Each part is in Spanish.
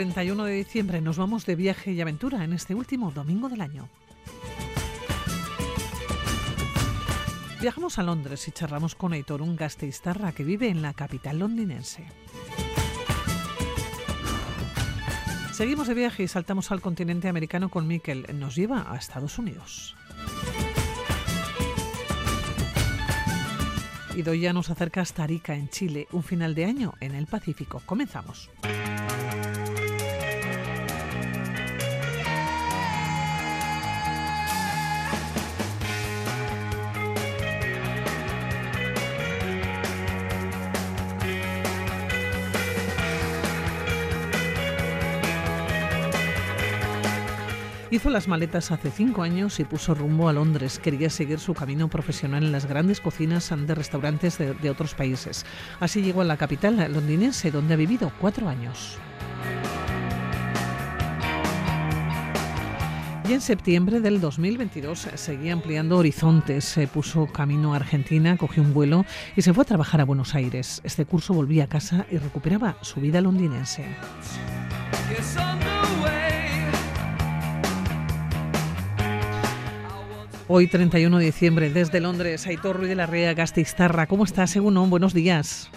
31 de diciembre nos vamos de viaje y aventura en este último domingo del año. Viajamos a Londres y charlamos con Aitor, un gasteiztarra que vive en la capital londinense. Seguimos de viaje y saltamos al continente americano con Miquel. Nos lleva a Estados Unidos. Y Doya nos acerca hasta Arica, en Chile, un final de año en el Pacífico. Comenzamos. Hizo las maletas hace cinco años y puso rumbo a Londres. Quería seguir su camino profesional en las grandes cocinas de restaurantes de, otros países. Así llegó a la capital londinense, donde ha vivido cuatro años. Y en septiembre del 2022 seguía ampliando horizontes, se puso camino a Argentina, cogió un vuelo y se fue a trabajar a Buenos Aires. Este curso volvía a casa y recuperaba su vida londinense. Hoy, 31 de diciembre, desde Londres, Aitor Ruiz de la Rea Gastistarra. ¿Cómo estás, Egunon? Buenos días.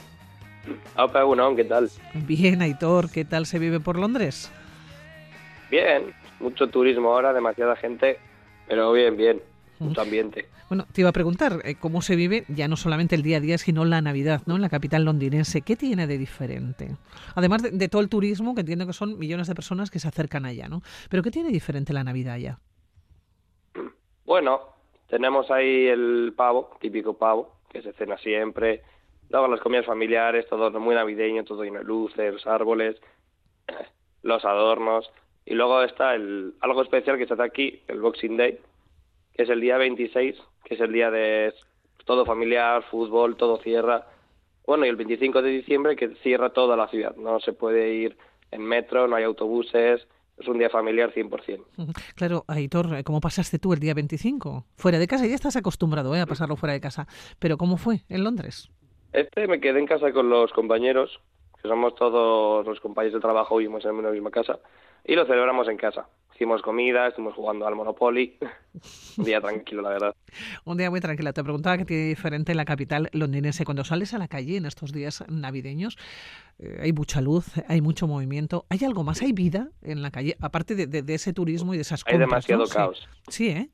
Opa, Egunon, ¿qué tal? Bien, Aitor, ¿qué tal se vive por Londres? Bien, mucho turismo ahora, demasiada gente, pero bien, bien, mucho ambiente. Bueno, te iba a preguntar, eh, ¿cómo se vive ya no solamente el día a día, sino la Navidad, ¿no? En la capital londinense. ¿Qué tiene de diferente? Además de, de todo el turismo, que entiendo que son millones de personas que se acercan allá, ¿no? Pero ¿qué tiene diferente la Navidad allá? Bueno, tenemos ahí el pavo, típico pavo, que se cena siempre. Luego las comidas familiares, todo muy navideño, todo lleno de luces, los árboles, los adornos. Y luego está el, algo especial que se hace aquí, el Boxing Day, que es el día 26, que es el día de todo familiar, fútbol, todo cierra. Bueno, y el 25 de diciembre que cierra toda la ciudad. No se puede ir en metro, no hay autobuses, es un día familiar 100%. Claro, Aitor, ¿cómo pasaste tú el día 25? Fuera de casa, ya estás acostumbrado ¿eh? a pasarlo fuera de casa, pero ¿cómo fue en Londres? Este me quedé en casa con los compañeros, que somos todos los compañeros de trabajo, vivimos en la misma casa, y lo celebramos en casa. Hicimos comida, estuvimos jugando al Monopoly. Un día tranquilo, la verdad. Un día muy tranquilo. Te preguntaba qué tiene diferente la capital londinense. Cuando sales a la calle en estos días navideños, eh, hay mucha luz, hay mucho movimiento. ¿Hay algo más? ¿Hay vida en la calle? Aparte de, ese turismo y de esas cosas. Hay demasiado caos. Sí, ¿eh?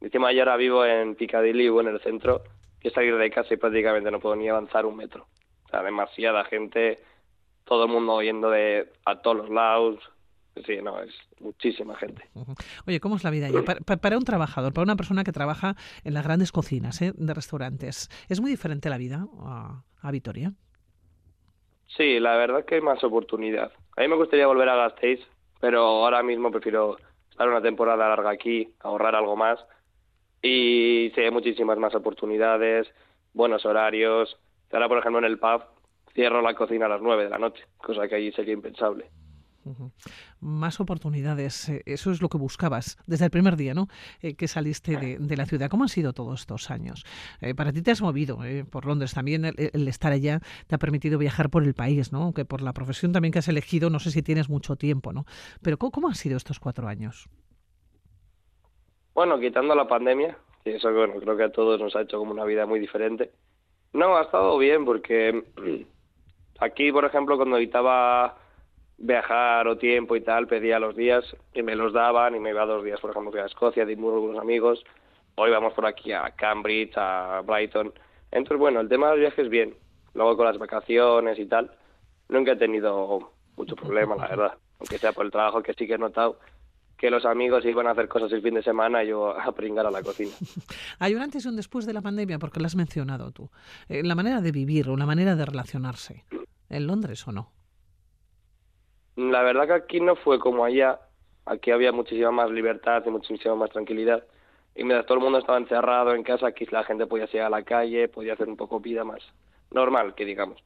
Encima yo ahora vivo en Piccadilly, vivo en el centro, que salir de casa y prácticamente no puedo ni avanzar un metro. O sea, demasiada gente, todo el mundo yendo de a todos los lados, Sí, no, es muchísima gente. Oye, ¿cómo es la vida allí? Para, un trabajador, para una persona que trabaja en las grandes cocinas ¿eh? de restaurantes, ¿es muy diferente la vida a, a Vitoria? Sí, la verdad es que hay más oportunidad. A mí me gustaría volver a Gasteiz, pero ahora mismo prefiero estar una temporada larga aquí, ahorrar algo más. Y sí, hay muchísimas más oportunidades, buenos horarios. Ahora, por ejemplo, en el pub cierro la cocina a las nueve de la noche, cosa que allí sería impensable. Más oportunidades, eh, eso es lo que buscabas desde el primer día, ¿no? Eh, que saliste de, la ciudad. ¿Cómo han sido todos estos años? Eh, para ti te has movido por Londres también, el, estar allá te ha permitido viajar por el país, ¿no? Aunque por la profesión también que has elegido, no sé si tienes mucho tiempo, ¿no? Pero ¿cómo, han sido estos cuatro años? Bueno, quitando la pandemia, y eso bueno, creo que a todos nos ha hecho como una vida muy diferente. No, ha estado bien porque aquí, por ejemplo, cuando editaba viajar o tiempo y tal, pedía los días y me los daban y me iba dos días, por ejemplo, a Escocia, a Edimburgo con unos amigos, hoy vamos por aquí a Cambridge, a Brighton. Entonces, bueno, el tema de los viajes bien. Luego con las vacaciones y tal, nunca he tenido mucho problema, la verdad. Aunque sea por el trabajo que sí que he notado que los amigos iban a hacer cosas el fin de semana y yo a pringar a la cocina. Hay un antes y un después de la pandemia, porque lo has mencionado tú. Eh, la manera de vivir o la manera de relacionarse. ¿En Londres o no? La verdad que aquí no fue como allá. Aquí había muchísima más libertad y muchísima más tranquilidad. Y mientras todo el mundo estaba encerrado en casa, aquí la gente podía salir a la calle, podía hacer un poco vida más normal, que digamos.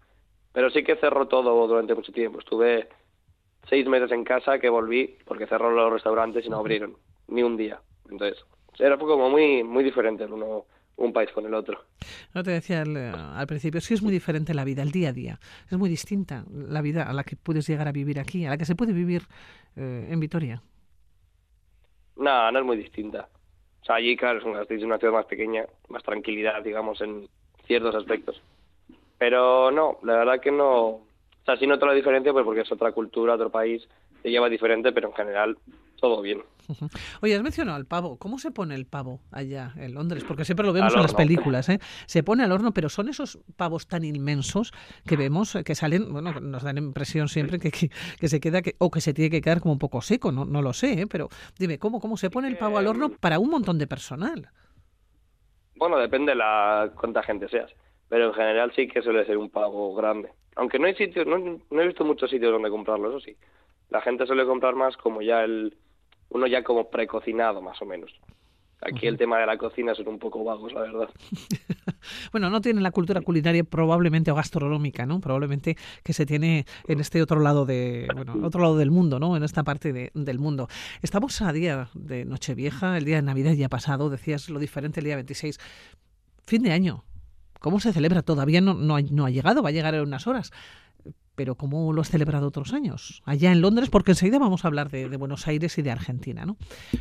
Pero sí que cerró todo durante mucho tiempo. Estuve seis meses en casa que volví porque cerró los restaurantes y no abrieron ni un día. Entonces, era como muy muy diferente el uno, un país con el otro. No te decía al, principio, sí es muy diferente la vida, el día a día. Es muy distinta la vida a la que puedes llegar a vivir aquí, a la que se puede vivir eh, en Vitoria. No, no es muy distinta. O sea, allí, claro, es una, una ciudad más pequeña, más tranquilidad, digamos, en ciertos aspectos. Pero no, la verdad que no. O sea, sí noto la diferencia, pues porque es otra cultura, otro país, se lleva diferente, pero en general todo bien. Oye, has mencionado al pavo. ¿Cómo se pone el pavo allá en Londres? Porque siempre lo vemos en las películas, ¿eh? Se pone al horno, pero son esos pavos tan inmensos que vemos que salen, bueno, nos dan impresión siempre que, que, se queda, que, o que se tiene que quedar como un poco seco, no, no lo sé, ¿eh? pero dime, ¿cómo, ¿cómo se pone el pavo al horno para un montón de personal? Bueno, depende de la cuánta gente seas, pero en general sí que suele ser un pavo grande. Aunque no hay sitios, no, no he visto muchos sitios donde comprarlo, eso sí. La gente suele comprar más como ya el uno ya como precocinado más o menos. Aquí el tema de la cocina son un poco vagos, la verdad. bueno, no tienen la cultura culinaria probablemente o gastronómica, ¿no? Probablemente que se tiene en este otro lado de, bueno, otro lado del mundo, ¿no? En esta parte del mundo. Estamos a día de Nochevieja, el día de Navidad ya ha pasado, decías lo diferente el día 26. Fin de año. ¿Cómo se celebra? Todavía no, no, ha, no ha llegado, va a llegar en unas horas pero ¿cómo lo has celebrado otros años? Allá en Londres, porque enseguida vamos a hablar de, Buenos Aires y de Argentina, ¿no?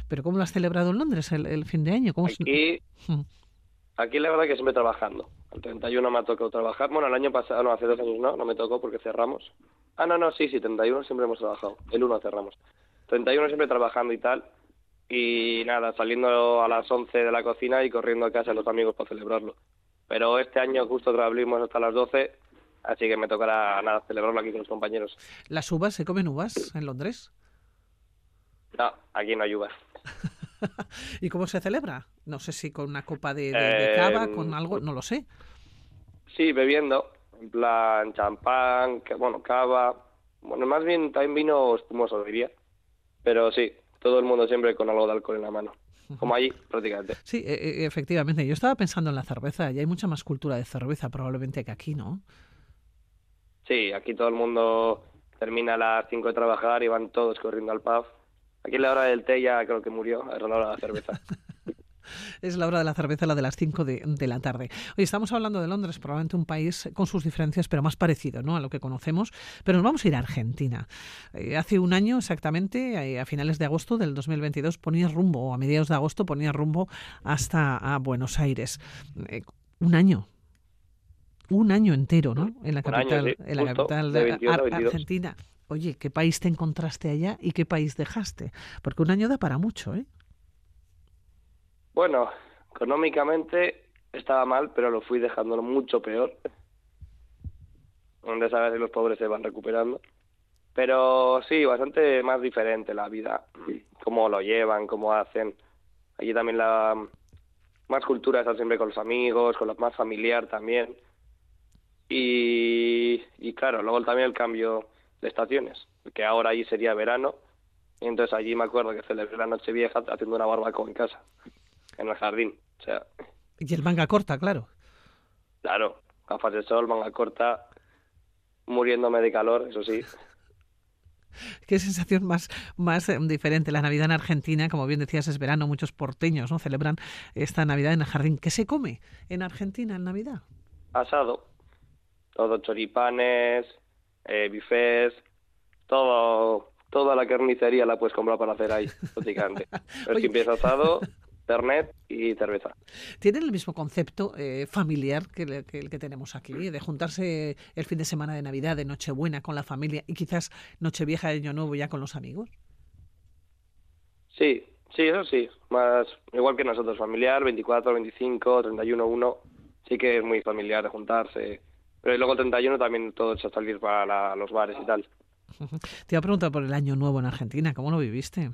Pero ¿cómo lo has celebrado en Londres el, fin de año? ¿Cómo aquí, mm. aquí la verdad que siempre trabajando. El 31 me ha tocado trabajar. Bueno, el año pasado, no, hace dos años no, no me tocó porque cerramos. Ah, no, no, sí, sí, 31 siempre hemos trabajado. El 1 cerramos. 31 siempre trabajando y tal. Y nada, saliendo a las 11 de la cocina y corriendo a casa a los amigos para celebrarlo. Pero este año justo abrimos hasta las 12 Así que me tocará nada celebrarlo aquí con los compañeros. ¿Las uvas se comen uvas en Londres? No, aquí no hay uvas. ¿Y cómo se celebra? No sé si con una copa de, cava, con algo, no lo sé. Sí, bebiendo, en plan champán, que, bueno, cava. Bueno, más bien también vino espumoso, diría. Pero sí, todo el mundo siempre con algo de alcohol en la mano. Como allí, prácticamente. Sí, e, e, efectivamente. Yo estaba pensando en la cerveza y hay mucha más cultura de cerveza probablemente que aquí, ¿no? Sí, aquí todo el mundo termina a las 5 de trabajar y van todos corriendo al pub. Aquí la hora del té ya creo que murió, es la hora de la cerveza. es la hora de la cerveza, la de las 5 de, la tarde. Hoy estamos hablando de Londres, probablemente un país con sus diferencias, pero más parecido ¿no? a lo que conocemos. Pero nos vamos a ir a Argentina. Eh, hace un año exactamente, eh, a finales de agosto del 2022, ponía rumbo, o a mediados de agosto ponía rumbo hasta a Buenos Aires. Eh, un año, un año entero, ¿no? En la capital, en la capital de, Argentina. Oye, ¿qué país te encontraste allá y qué país dejaste? Porque un año da para mucho, ¿eh? Bueno, económicamente estaba mal, pero lo fui dejando mucho peor. Donde sabes que los pobres se van recuperando. Pero sí, bastante más diferente la vida. Cómo lo llevan, cómo hacen. Allí también la más cultura está siempre con los amigos, con lo más familiar también. Y, y claro, luego también el cambio de estaciones, que ahora allí sería verano, y entonces allí me acuerdo que celebré la noche vieja haciendo una barbacoa en casa, en el jardín. O sea, y el manga corta, claro. Claro, gafas de sol, manga corta, muriéndome de calor, eso sí. Qué sensación más, más eh, diferente. La Navidad en Argentina, como bien decías, es verano. Muchos porteños no celebran esta Navidad en el jardín. ¿Qué se come en Argentina en Navidad? Asado todo choripanes, eh, bifes, todo, toda la carnicería la puedes comprar para hacer ahí, prácticamente. Pero si empieza asado, internet y cerveza. ¿Tienen el mismo concepto eh, familiar que, el que tenemos aquí, de juntarse el fin de semana de Navidad, de Nochebuena con la familia y quizás Nochevieja de Año Nuevo ya con los amigos? Sí, sí, eso sí. Más igual que nosotros, familiar, 24, 25, 31, 1. Sí que es muy familiar juntarse pero luego el 31 también todos a salir para los bares y tal. Te iba a preguntar por el año nuevo en Argentina, ¿cómo lo viviste?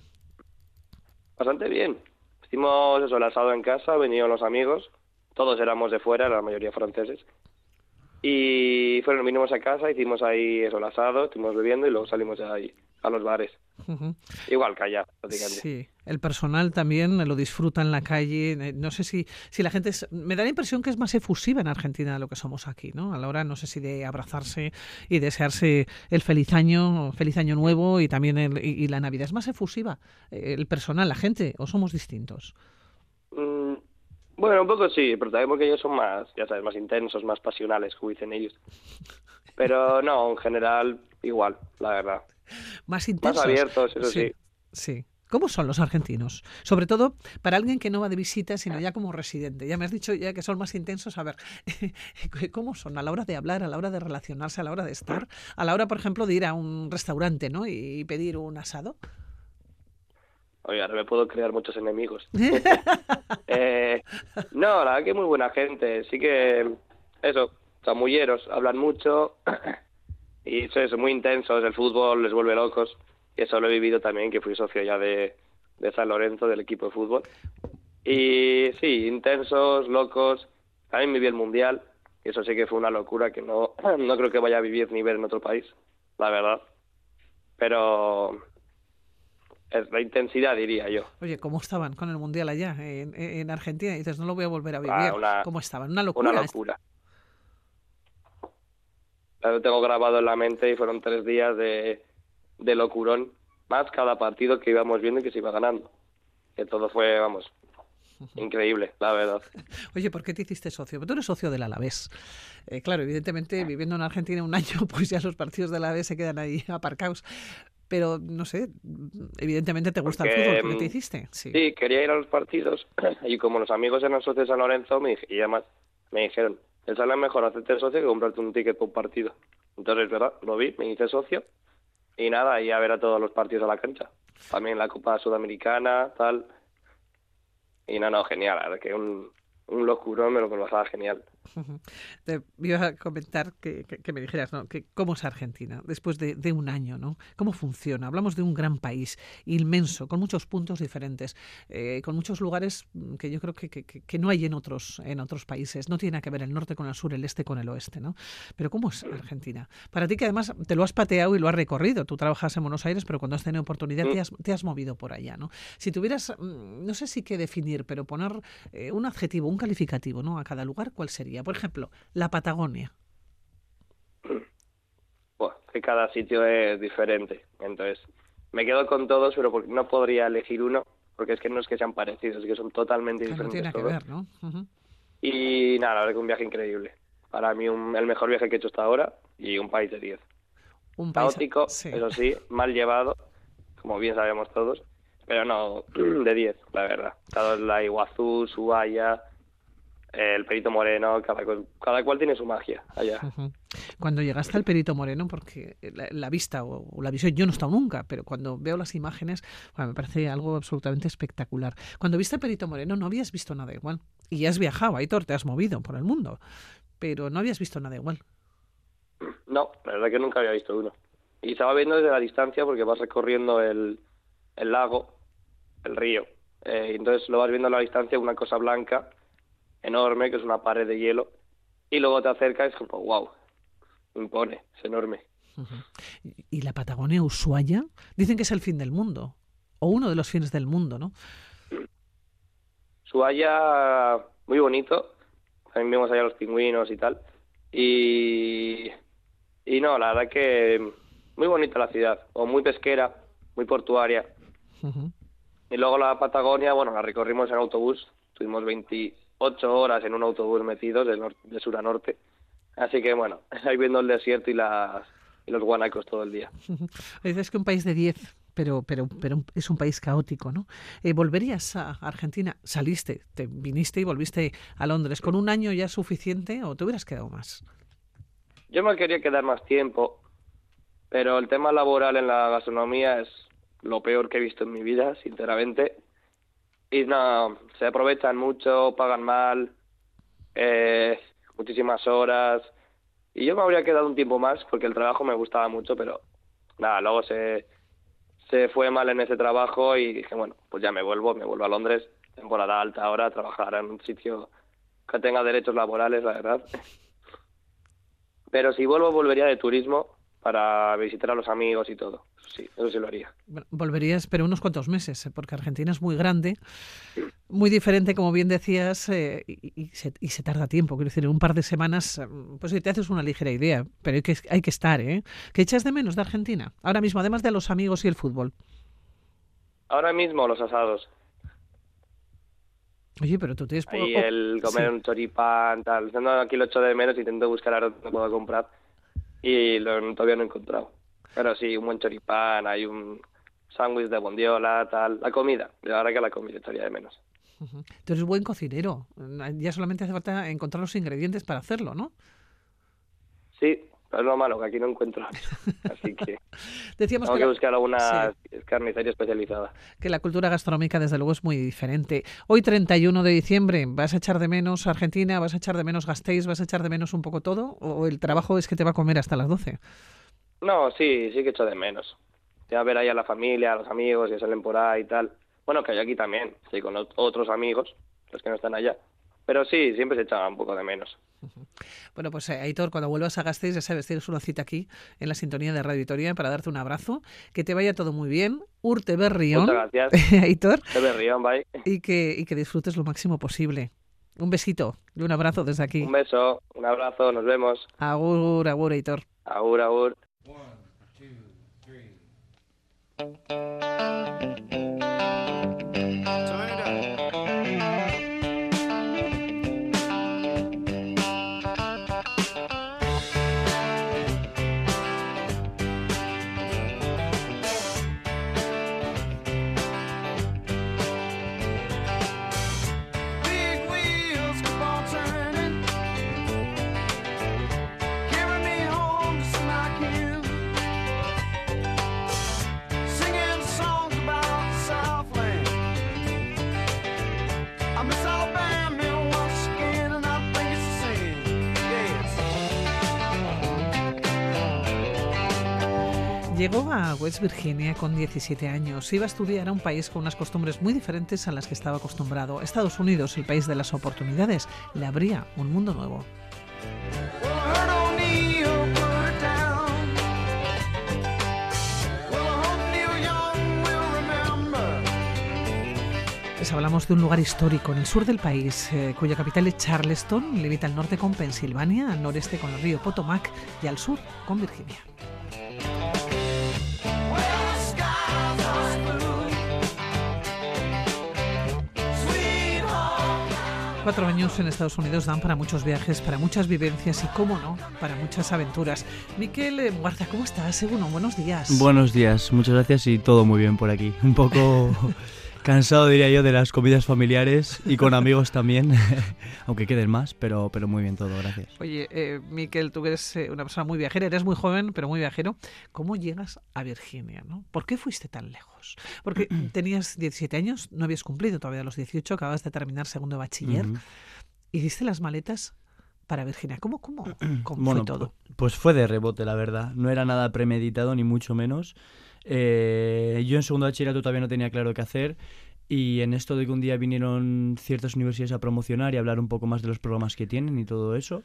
Bastante bien. Hicimos eso, el asado en casa, venían los amigos, todos éramos de fuera, la mayoría franceses. Y fueron, vinimos a casa, hicimos ahí eso, el asado, estuvimos bebiendo y luego salimos de ahí a los bares. Igual que allá, prácticamente. Sí, el personal también lo disfruta en la calle. Eh, no sé si, si la gente... me da la impresión que es más efusiva en Argentina de lo que somos aquí, ¿no? A la hora, no sé si de abrazarse y desearse el feliz año, feliz año nuevo y también el, y, la Navidad. ¿Es más efusiva eh, el personal, la gente, o somos distintos? Mm, Bueno, un poco sí, pero también porque ellos son más, ya sabes, más intensos, más pasionales, como dicen ellos. Pero no, en general, igual, la verdad. Más intensos. Más abiertos, eso sí. Sí. ¿Cómo son los argentinos? Sobre todo para alguien que no va de visita, sino ya como residente. Ya me has dicho ya que son más intensos. A ver, ¿cómo son a la hora de hablar, a la hora de relacionarse, a la hora de estar? A la hora, por ejemplo, de ir a un restaurante ¿no? y pedir un asado. Oye, ahora me puedo crear muchos enemigos. eh, no, la verdad que muy buena gente. Sí que, eso, chamulleros, hablan mucho y eso es muy intensos. El fútbol les vuelve locos. Y eso lo he vivido también, que fui socio ya de, de San Lorenzo, del equipo de fútbol. Y sí, intensos, locos. También viví el Mundial. Y eso sí que fue una locura que no, no creo que vaya a vivir ni ver en otro país, la verdad. Pero la intensidad, diría yo. Oye, ¿cómo estaban con el Mundial allá en, en Argentina? Y dices, no lo voy a volver a vivir. Ah, ¿Cómo estaban? Una locura. Una locura. Lo tengo grabado en la mente y fueron tres días de, de locurón, más cada partido que íbamos viendo y que se iba ganando. Que todo fue, vamos, increíble, la verdad. Oye, ¿por qué te hiciste socio? Tú eres socio del Alavés. Eh, claro, evidentemente, viviendo en Argentina un año, pues ya los partidos del Alavés se quedan ahí aparcados pero no sé, evidentemente te gusta el fútbol, ¿por qué te mm, hiciste? Sí. quería ir a los partidos y como los amigos eran socios de San Lorenzo me y además me dijeron, es mejor hacerte socio que comprarte un ticket por un partido. Entonces, ¿verdad? Lo vi, me hice socio y nada, y a ver a todos los partidos a la cancha. También la Copa Sudamericana, tal. Y no, no, genial, la verdad que un, un locurón me lo pasaba genial. Te iba a comentar que, me dijeras, ¿no? Que ¿Cómo es Argentina después de, un año? ¿no? ¿Cómo funciona? Hablamos de un gran país inmenso, con muchos puntos diferentes, eh, con muchos lugares que yo creo que, que, no hay en otros, en otros países. No tiene nada que ver el norte con el sur, el este con el oeste. ¿no? Pero ¿cómo es Argentina? Para ti que además te lo has pateado y lo has recorrido. Tú trabajas en Buenos Aires, pero cuando has tenido oportunidad te, has, te, has, movido por allá. ¿no? Si tuvieras, mm, no sé si qué definir, pero poner eh, un adjetivo, un calificativo ¿no? a cada lugar, ¿cuál sería? Por ejemplo, la Patagonia. Bueno, que cada sitio es diferente. Entonces, me quedo con todos, pero porque no podría elegir uno, porque es que no es que sean parecidos, es que son totalmente diferentes. No tiene que ver, ¿no? Y nada, la verdad que un viaje increíble. Para mí, el mejor viaje que he hecho hasta ahora y un país de 10. Un país Caótico, eso sí, mal llevado, como bien sabemos todos, pero no, de 10, la verdad. La Iguazú, Suaya, el Perito Moreno, cada, cada cual tiene su magia allá. Cuando llegaste al Perito Moreno, porque la, vista o, la visión, yo no he estado nunca, pero cuando veo las imágenes, me parece algo absolutamente espectacular. Cuando viste el Perito Moreno no habías visto nada igual. Y has viajado, Aitor, te has movido por el mundo, pero no habías visto nada igual. No, la verdad que nunca había visto uno. Y estaba viendo desde la distancia porque vas recorriendo el, el lago, el río. Eh, entonces lo vas viendo a la distancia, una cosa blanca enorme, que es una pared de hielo, y luego te acercas y es como, wow, impone, es enorme. ¿Y la Patagonia Ushuaia? Dicen que es el fin del mundo, o uno de los fines del mundo, ¿no? Ushuaia, muy bonito, también vimos allá los pingüinos y tal, y, y no, la verdad que muy bonita la ciudad, o muy pesquera, muy portuaria. Y luego la Patagonia, bueno, la recorrimos en autobús, tuvimos 20, ocho horas en un autobús metidos de, de sur a norte. Así que bueno, ahí viendo el desierto y, las, y los guanacos todo el día. Dices que un país de diez, pero, pero, pero es un país caótico, ¿no? Eh, ¿Volverías a Argentina? Saliste, te viniste y volviste a Londres. ¿Con un año ya suficiente o te hubieras quedado más? Yo me quería quedar más tiempo, pero el tema laboral en la gastronomía es lo peor que he visto en mi vida, sinceramente y no, se aprovechan mucho, pagan mal, eh, muchísimas horas. Y yo me habría quedado un tiempo más porque el trabajo me gustaba mucho, pero nada, luego se, se fue mal en ese trabajo y dije, bueno, pues ya me vuelvo, me vuelvo a Londres, temporada alta ahora, trabajar en un sitio que tenga derechos laborales, la verdad. Pero si vuelvo, volvería de turismo para visitar a los amigos y todo. Sí, eso sí lo haría. volverías, pero unos cuantos meses, ¿eh? porque Argentina es muy grande, muy diferente, como bien decías, eh, y, se, tarda tiempo. Quiero decir, en un par de semanas, eh, pues te haces una ligera idea, pero hay que, hay que estar, ¿eh? ¿Qué echas de menos de Argentina? Ahora mismo, además de los amigos y el fútbol. Ahora mismo los asados. Oye, pero tú tienes... Ahí el comer un choripán, tal. Aquí lo echo de menos, intento buscar ahora donde puedo comprar y lo, todavía no he encontrado. Pero sí, un buen choripán, hay un sándwich de bondiola, tal. La comida, la verdad que la comida echaría de menos. Tú eres buen cocinero. Ya solamente hace falta encontrar los ingredientes para hacerlo, ¿no? Sí, es lo malo, que aquí no encuentro. Así que Decíamos tengo que, buscar alguna carnicería especializada. Que la cultura gastronómica, desde luego, es muy diferente. Hoy, 31 de diciembre, ¿vas a echar de menos Argentina? ¿Vas a echar de menos Gasteiz? ¿Vas a echar de menos un poco todo? ¿O el trabajo es que te va a comer hasta las 12? No, sí, sí que echo de menos. Ya ver ahí a la familia, a los amigos que salen por ahí y tal. Bueno, que hay aquí también, sí, con otros amigos, los que no están allá. Pero sí, siempre se echaba un poco de menos. Bueno, pues eh, Aitor, cuando vuelvas a Gasteiz, ya sabes, tienes una cita aquí en la sintonía de Radio Vitoria para darte un abrazo, que te vaya todo muy bien, Urte Berrión. Muchas gracias. Aitor. Urte Berrión, bye. Y que, y que disfrutes lo máximo posible. Un besito y un abrazo desde aquí. Un beso, un abrazo, nos vemos. Agur, agur, Aitor. Agur, agur. Llegó a West Virginia con 17 años. Iba a estudiar a un país con unas costumbres muy diferentes a las que estaba acostumbrado. Estados Unidos, el país de las oportunidades, le abría un mundo nuevo. Les hablamos de un lugar histórico en el sur del país, eh, cuya capital es Charleston, limita al norte con Pensilvania, al noreste con el río Potomac y al sur con Virginia. Cuatro años en Estados Unidos dan para muchos viajes, para muchas vivencias y, cómo no, para muchas aventuras. Miquel Muarza, ¿cómo estás? Seguro, buenos días. Buenos días, muchas gracias y todo muy bien por aquí. Un poco Cansado, diría yo, de las comidas familiares y con amigos también, aunque queden más, pero, pero muy bien todo, gracias. Oye, eh, Miquel, tú eres eh, una persona muy viajera, eres muy joven, pero muy viajero. ¿Cómo llegas a Virginia? ¿no? ¿Por qué fuiste tan lejos? Porque tenías 17 años, no habías cumplido todavía los 18, acabas de terminar segundo de bachiller. ¿Hiciste las maletas para Virginia. ¿Cómo, cómo, cómo fue todo? Pues fue de rebote, la verdad. No era nada premeditado, ni mucho menos. Eh, yo en segundo bachillerato todavía no tenía claro qué hacer y en esto de que un día vinieron ciertas universidades a promocionar y hablar un poco más de los programas que tienen y todo eso,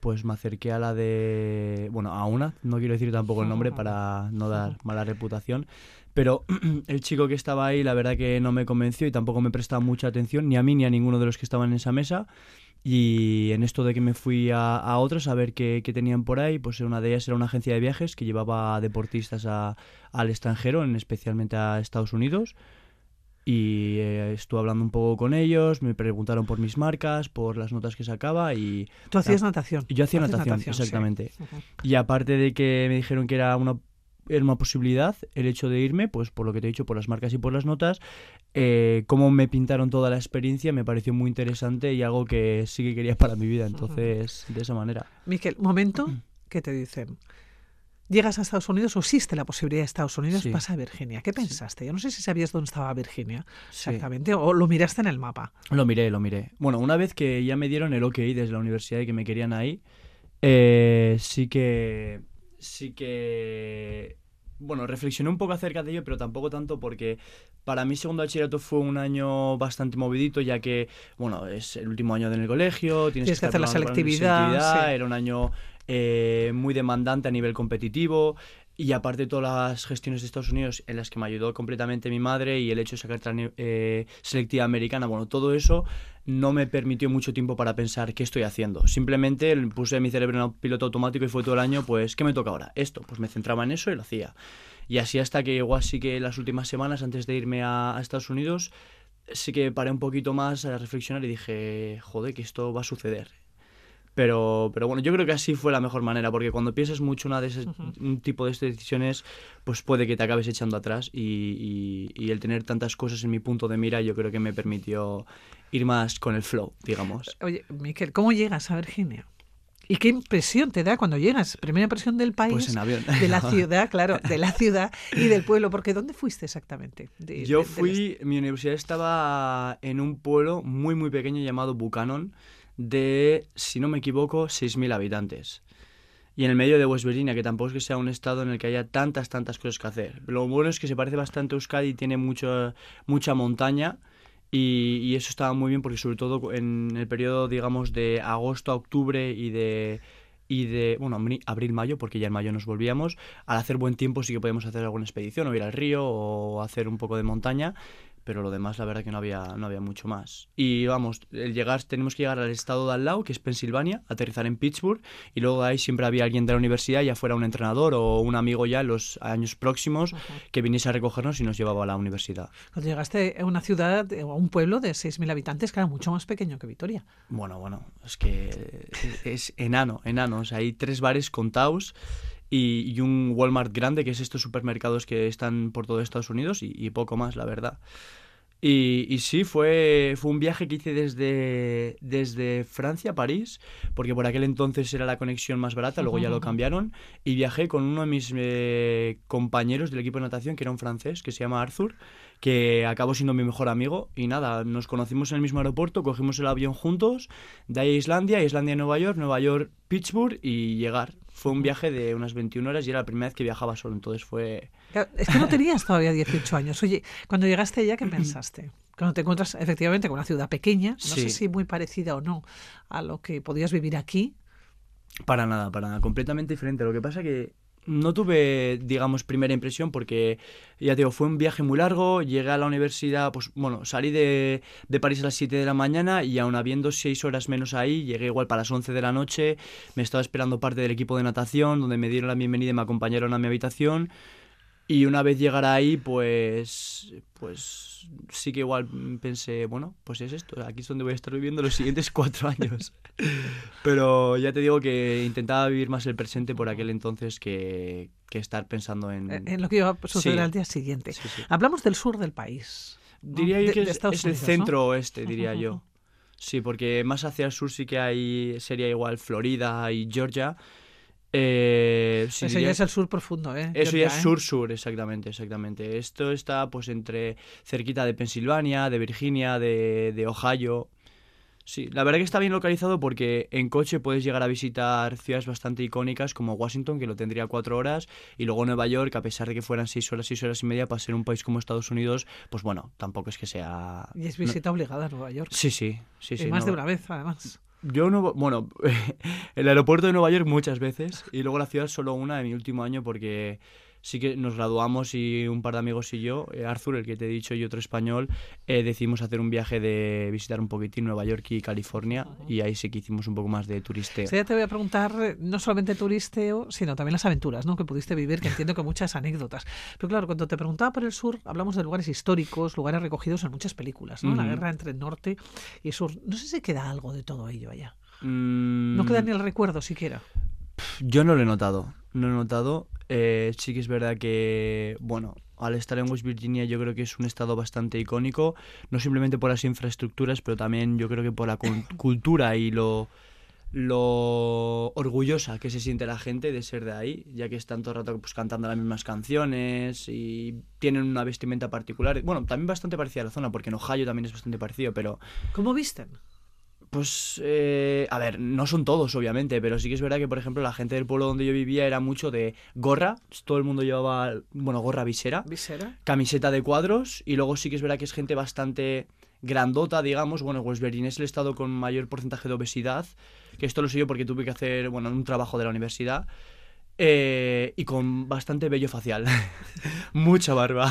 pues me acerqué a la de, bueno, a una, no quiero decir tampoco el nombre para no dar mala reputación, pero el chico que estaba ahí la verdad que no me convenció y tampoco me prestaba mucha atención, ni a mí ni a ninguno de los que estaban en esa mesa. Y en esto de que me fui a, a otras a ver qué, qué, tenían por ahí, pues una de ellas era una agencia de viajes que llevaba deportistas a, al extranjero, en, especialmente a Estados Unidos. Y eh, estuve hablando un poco con ellos, me preguntaron por mis marcas, por las notas que sacaba y... ¿Tú hacías natación? Yo hacía natación, exactamente. Y aparte de que me dijeron que era una era una posibilidad el hecho de irme, pues por lo que te he dicho, por las marcas y por las notas. Eh, cómo me pintaron toda la experiencia me pareció muy interesante y algo que sí que quería para mi vida. Entonces, de esa manera. Miquel, momento que te dicen. Llegas a Estados Unidos o existe la posibilidad de Estados Unidos, pasa a Virginia. ¿Qué pensaste? Yo no sé si sabías dónde estaba Virginia exactamente o lo miraste en el mapa. Lo miré, lo miré. Bueno, una vez que ya me dieron el OK desde la universidad y que me querían ahí, eh, sí que sí que bueno, reflexioné un poco acerca de ello, pero tampoco tanto porque para mí segundo bachillerato fue un año bastante movidito, ya que, bueno, es el último año en el colegio, tienes, que, hacer la selectividad. Era un año eh, muy demandante a nivel competitivo. Y aparte de todas las gestiones de Estados Unidos en las que me ayudó completamente mi madre y el hecho de sacar eh, selectiva americana, bueno, todo eso no me permitió mucho tiempo para pensar qué estoy haciendo. Simplemente puse mi cerebro en un piloto automático y fue todo el año, pues, ¿qué me toca ahora? Esto. Pues me centraba en eso y lo hacía. Y así hasta que llegó así que las últimas semanas antes de irme a, Estados Unidos sí que paré un poquito más a reflexionar y dije, joder, que esto va a suceder. Pero, pero bueno, yo creo que así fue la mejor manera, porque cuando piensas mucho una de ese, un tipo de estas decisiones, pues puede que te acabes echando atrás y, y, el tener tantas cosas en mi punto de mira yo creo que me permitió ir más con el flow, digamos. Oye, Miquel, ¿cómo llegas a Virginia? ¿Y qué impresión te da cuando llegas? Primera impresión del país, pues en avión. de la ciudad, claro, de la ciudad y del pueblo, porque ¿dónde fuiste exactamente? Yo fui, mi universidad estaba en un pueblo muy muy pequeño llamado Buchanan, de, si no me equivoco, 6.000 habitantes. Y en el medio de West Virginia, que tampoco es que sea un estado en el que haya tantas, tantas cosas que hacer. Lo bueno es que se parece bastante a Euskadi y tiene mucho, mucha montaña. Y, y, eso estaba muy bien porque sobre todo en el periodo, digamos, de agosto a octubre y de... Y de, bueno, abril, mayo, porque ya en mayo nos volvíamos, al hacer buen tiempo sí que podíamos hacer alguna expedición o ir al río o hacer un poco de montaña pero lo demás la verdad que no había, no había mucho más. Y vamos, el llegar, tenemos que llegar al estado de al lado, que es Pensilvania, aterrizar en Pittsburgh, y luego ahí siempre había alguien de la universidad, ya fuera un entrenador o un amigo ya en los años próximos, que viniese a recogernos y nos llevaba a la universidad. Cuando llegaste a una ciudad, a un pueblo de 6.000 habitantes, que era mucho más pequeño que Vitoria. Bueno, bueno, es que es enano, enano. hay tres bares contados y, y, un Walmart grande, que es estos supermercados que están por todo Estados Unidos, y, y poco más, la verdad. Y, y, sí, fue, fue un viaje que hice desde, desde Francia a París, porque por aquel entonces era la conexión más barata, luego ya lo cambiaron, y viajé con uno de mis eh, compañeros del equipo de natación, que era un francés, que se llama Arthur, que acabó siendo mi mejor amigo, y nada, nos conocimos en el mismo aeropuerto, cogimos el avión juntos, de ahí a Islandia, Islandia a Nueva York, Nueva York, Pittsburgh, y llegar. Fue un viaje de unas 21 horas y era la primera vez que viajaba solo, entonces fue es que no tenías todavía 18 años. Oye, cuando llegaste allá, ¿qué pensaste? Cuando te encuentras efectivamente con una ciudad pequeña, no sé si muy parecida o no a lo que podías vivir aquí. Para nada, para nada, completamente diferente. Lo que pasa que no tuve, digamos, primera impresión porque, ya te digo, fue un viaje muy largo, llegué a la universidad, pues bueno, salí de, de París a las 7 de la mañana y aún habiendo 6 horas menos ahí, llegué igual para las 11 de la noche, me estaba esperando parte del equipo de natación, donde me dieron la bienvenida y me acompañaron a mi habitación y una vez llegara ahí, pues, pues sí que igual pensé, bueno, pues es esto, aquí es donde voy a estar viviendo los siguientes cuatro años. Pero ya te digo que intentaba vivir más el presente por aquel entonces que, que estar pensando en... En lo que iba a suceder al día siguiente. Hablamos del sur del país. Diría yo que es, el centro oeste, diría yo. Sí, porque más hacia el sur sí que hay, sería igual Florida y Georgia eh, eso ya es el sur profundo, ¿eh? Eso ya es ¿eh? sur-sur, exactamente, exactamente. Esto está pues entre cerquita de Pensilvania, de Virginia, de, de, Ohio. Sí, la verdad que está bien localizado porque en coche puedes llegar a visitar ciudades bastante icónicas como Washington, que lo tendría cuatro horas, y luego Nueva York, a pesar de que fueran seis horas, seis horas y media, para ser un país como Estados Unidos, pues bueno, tampoco es que sea... Y es visita obligada a Nueva York. Sí, sí, sí. sí más de una vez, además. Yo no, bueno, el aeropuerto de Nueva York muchas veces y luego la ciudad solo una en mi último año porque sí que nos graduamos y un par de amigos y yo, eh, Arthur, el que te he dicho, y otro español, eh, decidimos hacer un viaje de visitar un poquitín Nueva York y California y ahí sí que hicimos un poco más de turisteo. Sí, ya te voy a preguntar eh, no solamente turisteo, sino también las aventuras ¿no? que pudiste vivir, que entiendo que muchas anécdotas. Pero claro, cuando te preguntaba por el sur, hablamos de lugares históricos, lugares recogidos en muchas películas, ¿no? La guerra entre el norte y el sur. No sé si queda algo de todo ello allá. Mm. No queda ni el recuerdo siquiera. Yo no lo he notado, no he notado. Eh, sí que es verdad que, bueno, al estar en West Virginia yo creo que es un estado bastante icónico, no simplemente por las infraestructuras, pero también yo creo que por la cultura y lo, lo orgullosa que se siente la gente de ser de ahí, ya que están todo el rato pues, cantando las mismas canciones y tienen una vestimenta particular. Bueno, también bastante parecida a la zona, porque en Ohio también es bastante parecido, pero... ¿Cómo visten? Pues, eh, a ver, no son todos, obviamente, pero sí que es verdad que, por ejemplo, la gente del pueblo donde yo vivía era mucho de gorra, todo el mundo llevaba, bueno, gorra visera, ¿Visera? camiseta de cuadros, y luego sí que es verdad que es gente bastante grandota, digamos. Bueno, Virginia es el estado con mayor porcentaje de obesidad, que esto lo sé yo porque tuve que hacer, bueno, un trabajo de la universidad, eh, y con bastante vello facial, mucha barba.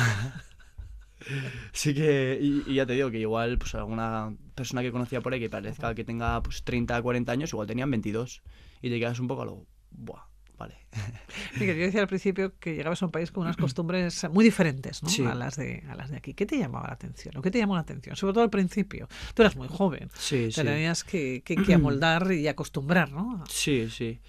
Sí que, y, ya te digo que igual, pues alguna persona que conocía por ahí que parezca que tenga pues 30, 40 años, igual tenían 22. Y te quedas un poco a lo, buah, vale. Miguel, yo decía al principio que llegabas a un país con unas costumbres muy diferentes ¿no? Sí. a, las de, a las de aquí. ¿Qué te llamaba la atención? ¿O qué te llamó la atención? Sobre todo al principio. Tú eras muy joven. Sí, Te sí. tenías que, que, que amoldar y acostumbrar, ¿no? Sí, sí.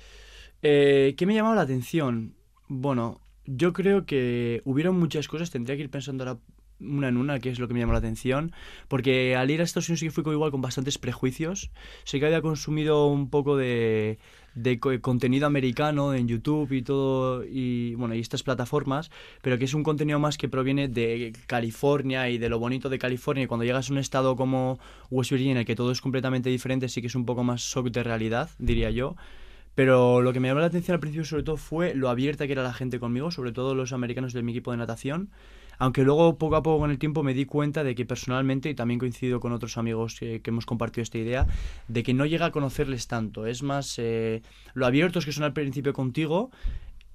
Eh, ¿Qué me llamaba la atención? Bueno, yo creo que hubieron muchas cosas, tendría que ir pensando ahora una en una, qué es lo que me llamó la atención, porque al ir a Estados Unidos sí que fui igual con bastantes prejuicios. Sé que había consumido un poco de, de co- contenido americano en YouTube y todo, y bueno, y estas plataformas, pero que es un contenido más que proviene de California y de lo bonito de California, y cuando llegas a un estado como West Virginia, que todo es completamente diferente, sí que es un poco más shock de realidad, diría yo. Pero lo que me llamó la atención al principio sobre todo fue lo abierta que era la gente conmigo, sobre todo los americanos de mi equipo de natación. Aunque luego poco a poco con el tiempo me di cuenta de que personalmente, y también coincido con otros amigos que, hemos compartido esta idea, de que no llega a conocerles tanto. Es más eh, lo abiertos que son al principio contigo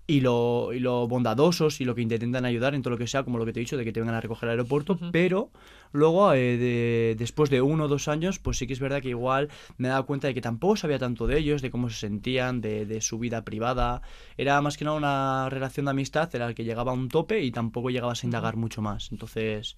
y lo, y lo bondadosos y lo que intentan ayudar en todo lo que sea, como lo que te he dicho, de que te vengan a recoger al aeropuerto, pero luego, eh, de- después de uno o dos años, pues sí que es verdad que igual me he dado cuenta de que tampoco sabía tanto de ellos, de cómo se sentían, de, de su vida privada. Era más que nada una relación de amistad en la que llegaba a un tope y tampoco llegabas a indagar mucho más. Entonces,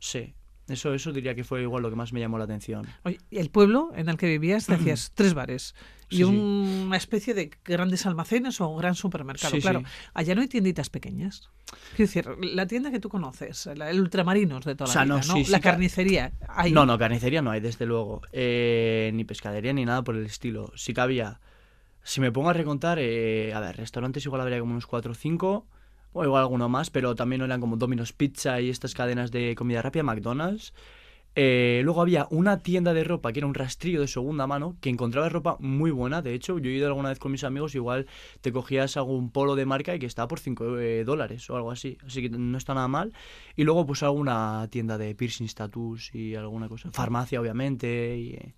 sí, eso, eso diría que fue igual lo que más me llamó la atención. Oye, el pueblo en el que vivías decías tres bares y Sí, una especie de grandes almacenes o un gran supermercado. Sí, claro, sí. allá no hay tienditas pequeñas. Quiero decir, la tienda que tú conoces, el ultramarinos de toda O sea, la no, la carnicería. Hay. No, no, carnicería no hay, desde luego. Eh, ni pescadería ni nada por el estilo. Sí que había. Si me pongo a recontar, eh, a ver, restaurantes igual habría como unos 4 o 5, o igual alguno más, pero también no eran como Domino's Pizza y estas cadenas de comida rápida, McDonald's. Eh, luego había una tienda de ropa que era un rastrillo de segunda mano que encontraba ropa muy buena. De hecho, yo he ido alguna vez con mis amigos, igual te cogías algún polo de marca y que estaba por 5 dólares o algo así. Así que no está nada mal. Y luego, pues alguna tienda de piercings, tattoos y alguna cosa. Farmacia, obviamente. y, eh,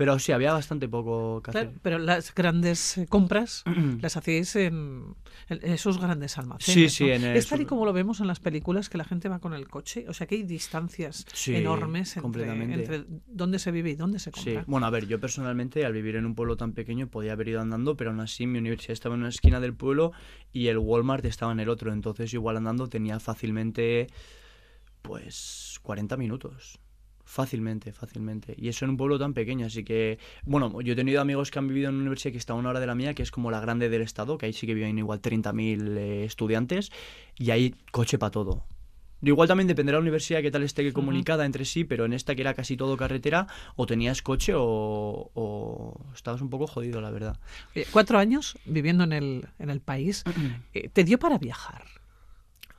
Pero sí, había bastante poco que hacer. Pero las grandes eh, compras las hacéis en, en esos grandes almacenes. Sí, sí, ¿no? en Es tal y como lo vemos en las películas que la gente va con el coche. O sea, que hay distancias Sí, enormes entre, entre dónde se vive y dónde se Sí, compra. bueno, a ver, yo personalmente al vivir en un pueblo tan pequeño podía haber ido andando, pero aún así mi universidad estaba en una esquina del pueblo y el Walmart estaba en el otro, entonces igual andando tenía fácilmente pues 40 minutos. Fácilmente, fácilmente. Y eso en un pueblo tan pequeño, así que, bueno, yo he tenido amigos que han vivido en una universidad que está a una hora de la mía, que es como la grande del estado, que ahí sí que viven igual 30.000 eh, estudiantes, y hay coche para todo. Igual también dependerá de la universidad qué tal esté comunicada entre sí, pero en esta que era casi todo carretera, o tenías coche o, o estabas un poco jodido, la verdad. Oye, cuatro años viviendo en el, en el país, eh, te dio para viajar,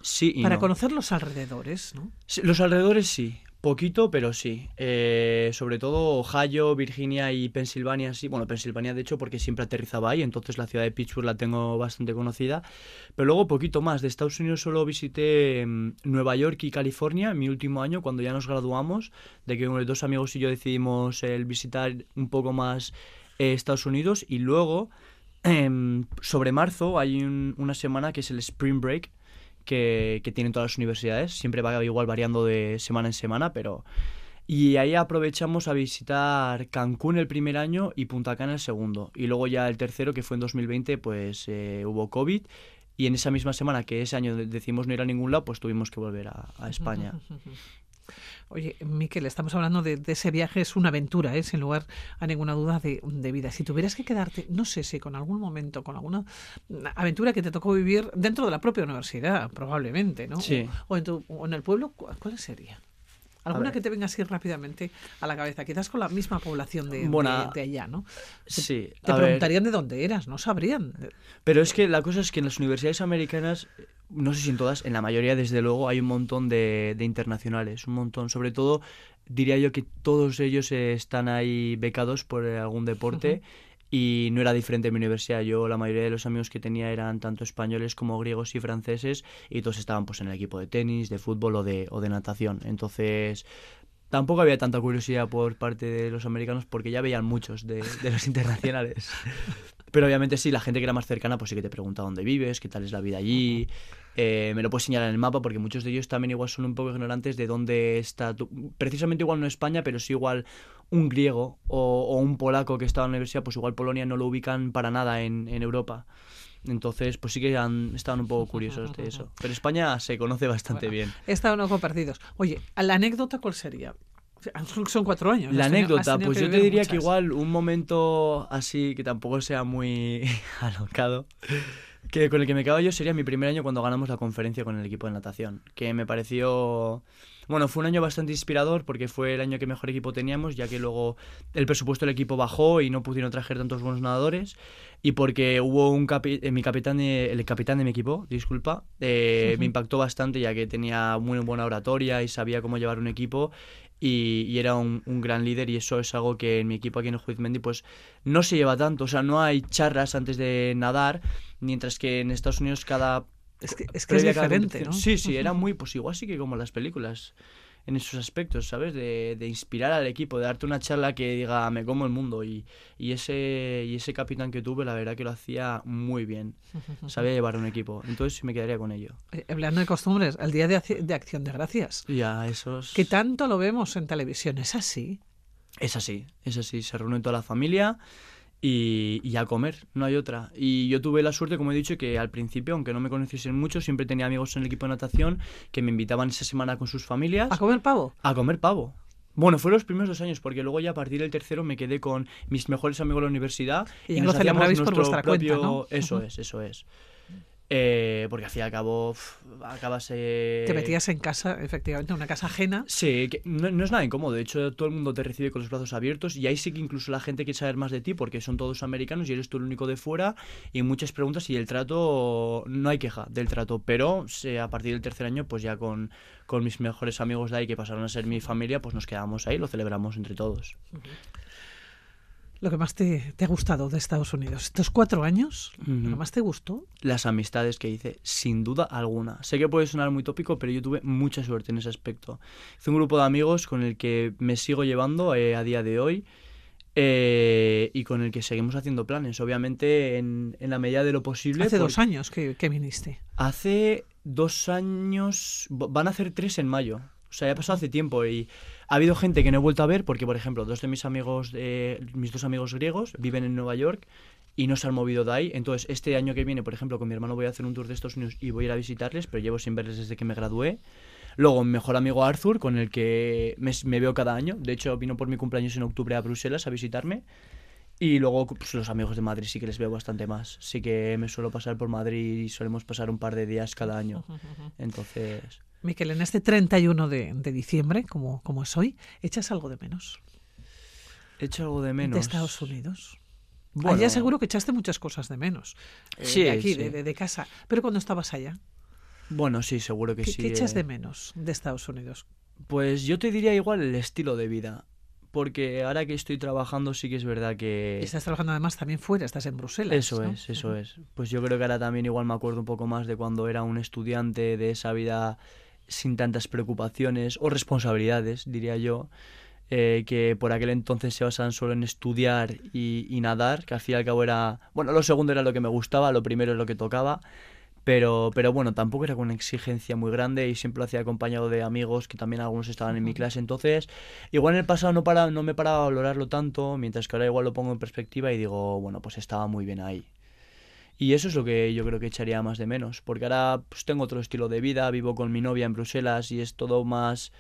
Sí y para no. conocer los alrededores, ¿no? Sí, los alrededores sí, poquito, pero sí. Eh, sobre todo Ohio, Virginia y Pensilvania, sí. Bueno, Pensilvania de hecho porque siempre aterrizaba ahí, entonces la ciudad de Pittsburgh la tengo bastante conocida. Pero luego poquito más. De Estados Unidos solo visité mm, Nueva York y California en mi último año cuando ya nos graduamos, de que dos amigos y yo decidimos el visitar un poco más eh, Estados Unidos y luego em, sobre marzo hay un- una semana que es el Spring Break que, tienen todas las universidades. Siempre va igual variando de semana en semana, pero... Y ahí aprovechamos a visitar Cancún el primer año y Punta Cana el segundo. Y luego ya el tercero, que fue en 2020, pues eh, hubo COVID. Y en esa misma semana que ese año de- decidimos no ir a ningún lado, pues tuvimos que volver a España. Oye, Miquel, estamos hablando de, de ese viaje, es una aventura, ¿eh? sin lugar a ninguna duda de, de vida. Si tuvieras que quedarte, no sé si con algún momento, con alguna aventura que te tocó vivir dentro de la propia universidad, probablemente, ¿no? Sí. O, en, tu, o en el pueblo, ¿cu- ¿cuál sería? ¿Alguna que te venga así rápidamente a la cabeza? Quizás con la misma población de, Bueno, de- de allá, ¿no? Sí, Te a ver. preguntarían de dónde eras, no sabrían. Pero es que la cosa es que en las universidades americanas, no sé si en todas, en la mayoría desde luego hay un montón de, de internacionales, un montón. Sobre todo, diría yo que todos ellos eh, están ahí becados por eh, algún deporte y no era diferente en mi universidad. Yo la mayoría de los amigos que tenía eran tanto españoles como griegos y franceses y todos estaban pues en el equipo de tenis, de fútbol o de, o de natación. Entonces... Tampoco había tanta curiosidad por parte de los americanos porque ya veían muchos de, de los internacionales. Pero obviamente sí, la gente que era más cercana pues sí que te pregunta dónde vives, qué tal es la vida allí. Eh, me lo puedes señalar en el mapa porque muchos de ellos también igual son un poco ignorantes de dónde está, tu- precisamente igual no España, pero sí igual un griego o, o un polaco que está en la universidad, pues igual Polonia no lo ubican para nada en, en Europa. Entonces, pues sí que han, estaban un poco curiosos de eso. Pero España se conoce bastante bien. Estaban no compartidos. Oye, ¿la anécdota cuál sería? Son cuatro años. La anécdota, pues yo te diría que igual un momento así que tampoco sea muy alocado, que con el que me quedo yo sería mi primer año cuando ganamos la conferencia con el equipo de natación, que me pareció bueno, fue un año bastante inspirador porque fue el año que mejor equipo teníamos, ya que luego el presupuesto del equipo bajó y no pudieron traer tantos buenos nadadores. Y porque hubo un eh, mi capitán, el capitán de mi equipo, disculpa, eh, me impactó bastante ya que tenía muy buena oratoria y sabía cómo llevar un equipo y, era un, gran líder y eso es algo que en mi equipo aquí en el Juizmendi pues no se lleva tanto, o sea, no hay charlas antes de nadar, mientras que en Estados Unidos cada es que es, que es diferente, ¿no? Sí, sí, era muy, pues igual sí que como las películas en esos aspectos, ¿sabes? De, de, inspirar al equipo, de darte una charla que diga, me como el mundo. Y, y, ese, y ese capitán que tuve, la verdad que lo hacía muy bien. Sabía llevar un equipo. Entonces me quedaría con ello. Eh, hablando de costumbres, el Día de, de Acción de Gracias. Ya, esos... Que tanto lo vemos en televisión, ¿es así? Es así, es así. Se reúne toda la familia y, a comer, no hay otra. Y yo tuve la suerte, como he dicho, que al principio, aunque no me conociesen mucho, siempre tenía amigos en el equipo de natación que me invitaban esa semana con sus familias. ¿A comer pavo? A comer pavo. Bueno, fueron los primeros dos años, porque luego ya a partir del tercero me quedé con mis mejores amigos de la universidad. Y, nos hacíamos por vuestra propio... cuenta, ¿no? Eso es, eso es. Eh, porque al fin y al cabo acabas... Te metías en casa, efectivamente, en una casa ajena. Sí, que no, es nada incómodo. De hecho, todo el mundo te recibe con los brazos abiertos y ahí sí que incluso la gente quiere saber más de ti porque son todos americanos y eres tú el único de fuera y muchas preguntas y el trato, no hay queja del trato, pero a partir del tercer año, pues ya con, con mis mejores amigos de ahí que pasaron a ser mi familia, pues nos quedamos ahí, lo celebramos entre todos lo que más te, ha gustado de Estados Unidos? Estos cuatro años, ¿lo más te gustó? Las amistades que hice, sin duda alguna. Sé que puede sonar muy tópico, pero yo tuve mucha suerte en ese aspecto. Hice un grupo de amigos con el que me sigo llevando eh, a día de hoy. Eh, y con el que seguimos haciendo planes, obviamente en, la medida de lo posible. Hace dos años que, que, viniste. Hace dos años, van a hacer tres en mayo. O sea, ya pasado hace tiempo y ha habido gente que no he vuelto a ver porque, por ejemplo, dos de mis amigos, eh, mis dos amigos griegos viven en Nueva York y no se han movido de ahí. Entonces, este año que viene, por ejemplo, con mi hermano voy a hacer un tour de Estados Unidos y voy a ir a visitarles, pero llevo sin verles desde que me gradué. Luego, mi mejor amigo Arthur, con el que me, veo cada año. De hecho, vino por mi cumpleaños en octubre a Bruselas a visitarme. Y luego pues, los amigos de Madrid sí que les veo bastante más. Sí que me suelo pasar por Madrid y solemos pasar un par de días cada año. Entonces... Miquel, en este 31 de, de diciembre, como, como es hoy, ¿echas algo de menos? ¿Echo algo de menos? De Estados Unidos. Bueno, allá seguro que echaste muchas cosas de menos. Eh, sí, de aquí, De, de, casa. Pero cuando estabas allá. Bueno, sí, seguro que sí. ¿Qué echas de menos de Estados Unidos? Pues yo te diría igual el estilo de vida. Porque ahora que estoy trabajando sí que es verdad que... Estás trabajando además también fuera, estás en Bruselas. Eso es, eso es. Pues yo creo que ahora también igual me acuerdo un poco más de cuando era un estudiante de esa vida sin tantas preocupaciones o responsabilidades, diría yo, eh, que por aquel entonces se basaban solo en estudiar y, nadar, que al fin y al cabo era, bueno, lo segundo era lo que me gustaba, lo primero es lo que tocaba, pero, pero bueno, tampoco era con una exigencia muy grande y siempre lo hacía acompañado de amigos que también algunos estaban en mi clase, entonces igual en el pasado no, para, no me paraba a valorarlo tanto, mientras que ahora igual lo pongo en perspectiva y digo, bueno, pues estaba muy bien ahí. Y eso es lo que yo creo que echaría más de menos, porque ahora pues, tengo otro estilo de vida, vivo con mi novia en Bruselas y es todo más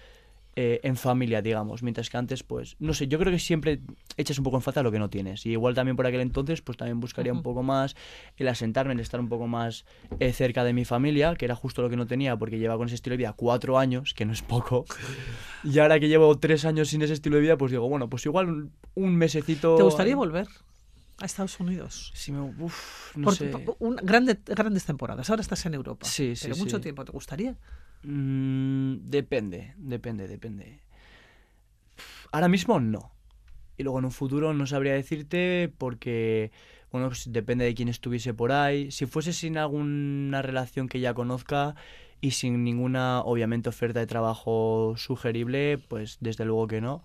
eh, en familia, digamos, mientras que antes, pues, no sé, yo creo que siempre echas un poco en falta lo que no tienes. Y igual también por aquel entonces, pues también buscaría un poco más el asentarme, el estar un poco más eh, cerca de mi familia, que era justo lo que no tenía, porque lleva con ese estilo de vida cuatro años, que no es poco. Y ahora que llevo tres años sin ese estilo de vida, pues digo, bueno, pues igual un, un mesecito... ¿Te gustaría volver? A Estados Unidos. Sí, me, uf, no sé. grandes temporadas. Ahora estás en Europa. Sí, sí. Pero mucho tiempo. ¿Te gustaría? Mm, depende, depende, depende. Ahora mismo no. Y luego en un futuro no sabría decirte porque, bueno, pues depende de quién estuviese por ahí. Si fuese sin alguna relación que ya conozca y sin ninguna, obviamente, oferta de trabajo sugerible, pues desde luego que no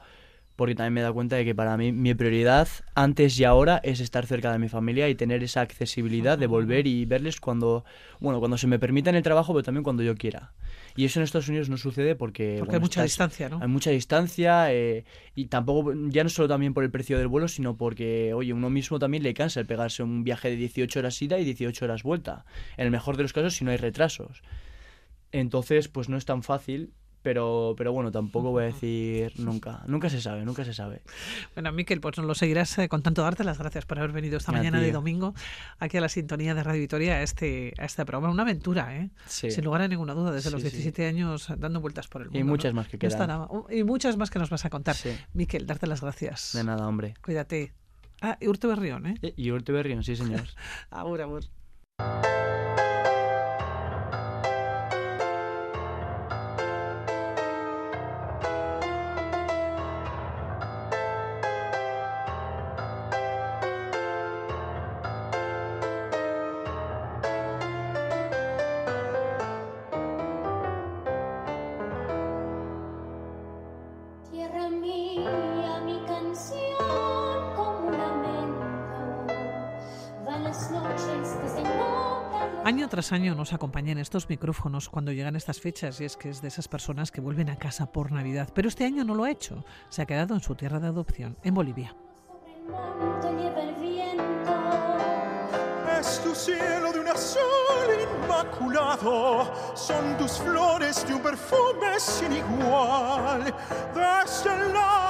porque también me he dado cuenta de que para mí mi prioridad antes y ahora es estar cerca de mi familia y tener esa accesibilidad de volver y verles cuando, bueno, cuando se me permita en el trabajo, pero también cuando yo quiera. Y eso en Estados Unidos no sucede porque... Porque hay mucha distancia, ¿no? Hay mucha distancia eh, y tampoco, ya no solo también por el precio del vuelo, sino porque, oye, uno mismo también le cansa el pegarse un viaje de 18 horas ida y 18 horas vuelta. En el mejor de los casos si no hay retrasos. Entonces, pues no es tan fácil pero, pero bueno, tampoco voy a decir nunca. Nunca se sabe, nunca se sabe. Bueno, Miquel, pues nos lo seguirás eh, con tanto darte las gracias por haber venido esta mañana de domingo aquí a la sintonía de Radio Vitoria a este, a este programa. Una aventura, ¿eh? Sin lugar a ninguna duda, desde los 17 años dando vueltas por el mundo. Y muchas más que quedan. y muchas más que nos vas a contar. Miquel, darte las gracias. De nada, hombre. Cuídate. Ah, y Urte Berrión, ¿eh? Y Urte Berrión, sí, señor. ahora, ahora. Año tras año nos acompañan estos micrófonos cuando llegan estas fechas y es que es de esas personas que vuelven a casa por Navidad, pero este año no lo ha hecho, se ha quedado en su tierra de adopción, en Bolivia. Es tu cielo de un azul inmaculado, son tus flores de un perfume sin igual. De lado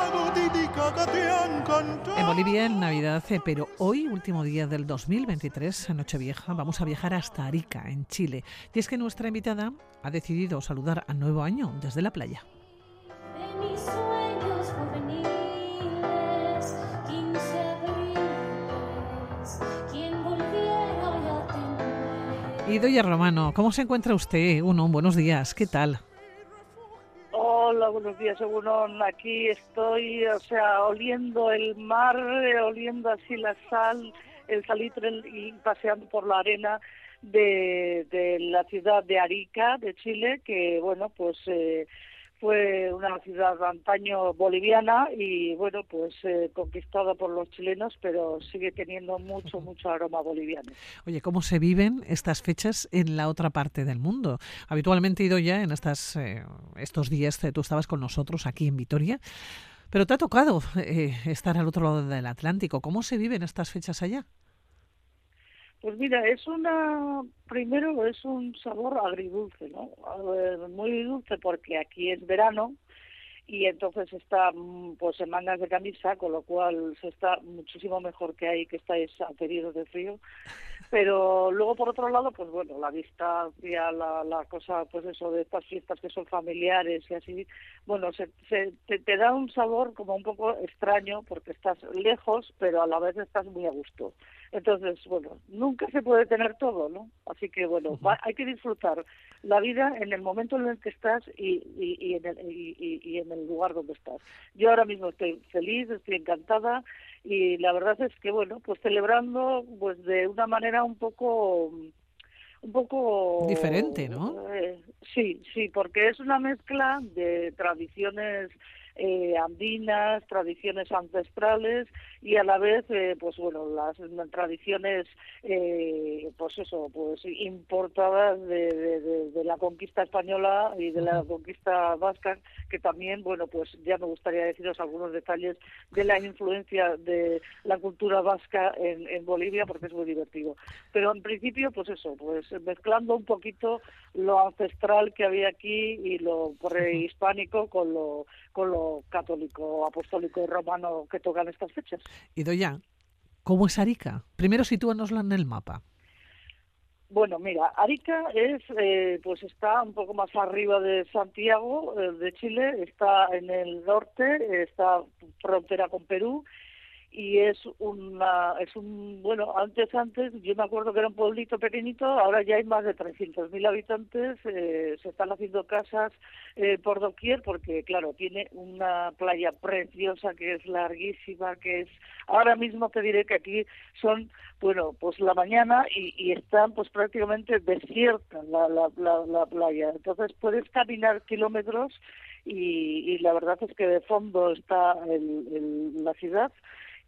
En Bolivia en Navidad, eh, pero hoy, último día del 2023, Nochevieja, vamos a viajar hasta Arica, en Chile. Y es que nuestra invitada ha decidido saludar al nuevo año desde la playa. Idoya Romano, ¿cómo se encuentra usted? Uno, buenos días, ¿qué tal? Hola, buenos días, Uno, Aquí estoy, o sea, oliendo el mar, oliendo así la sal, el salitre y paseando por la arena de, de la ciudad de Arica, de Chile, que, bueno, pues... Eh, fue una ciudad antaño boliviana y bueno pues eh, conquistada por los chilenos pero sigue teniendo mucho mucho aroma boliviano. Oye cómo se viven estas fechas en la otra parte del mundo habitualmente he ido ya en estas eh, estos días tú estabas con nosotros aquí en Vitoria pero te ha tocado eh, estar al otro lado del Atlántico. Cómo se viven estas fechas allá pues mira, es una, primero es un sabor agridulce, ¿no? Muy dulce porque aquí es verano y entonces está mm, pues en mangas de camisa, con lo cual se está muchísimo mejor que ahí que estáis a periodos de frío. Pero luego por otro lado, pues bueno, la distancia, la, la cosa, pues eso de estas fiestas que son familiares y así, bueno, se, se te, te, da un sabor como un poco extraño porque estás lejos, pero a la vez estás muy a gusto. Entonces, bueno, nunca se puede tener todo, ¿no? Así que, bueno, hay que disfrutar la vida en el momento en el que estás y, y, en el, y, en el lugar donde estás. Yo ahora mismo estoy feliz, estoy encantada y la verdad es que, bueno, pues celebrando pues de una manera un poco un poco diferente, ¿no? Eh, sí, sí, porque es una mezcla de tradiciones eh, andinas, tradiciones ancestrales y a la vez, eh, pues bueno, las, tradiciones, eh, pues eso, pues importadas de, de, la conquista española y de la conquista vasca, que también, bueno, pues ya me gustaría deciros algunos detalles de la influencia de la cultura vasca en, en Bolivia, porque es muy divertido. Pero en principio, pues eso, pues mezclando un poquito lo ancestral que había aquí y lo prehispánico con lo, con lo católico, apostólico y romano que tocan estas fechas. Y Doya, ¿cómo es Arica? Primero sitúanosla en el mapa. Bueno, mira, Arica es, eh, pues está un poco más arriba de Santiago, eh, de Chile, está en el norte, está frontera con Perú y es una es un bueno antes antes yo me acuerdo que era un pueblito pequeñito ahora ya hay más de 300.000 habitantes eh, se están haciendo casas eh, por doquier porque claro tiene una playa preciosa que es larguísima que es ahora mismo te diré que aquí son bueno pues la mañana y, y están pues prácticamente desierta la, la, la, la playa. Entonces puedes caminar kilómetros y, la verdad es que de fondo está la ciudad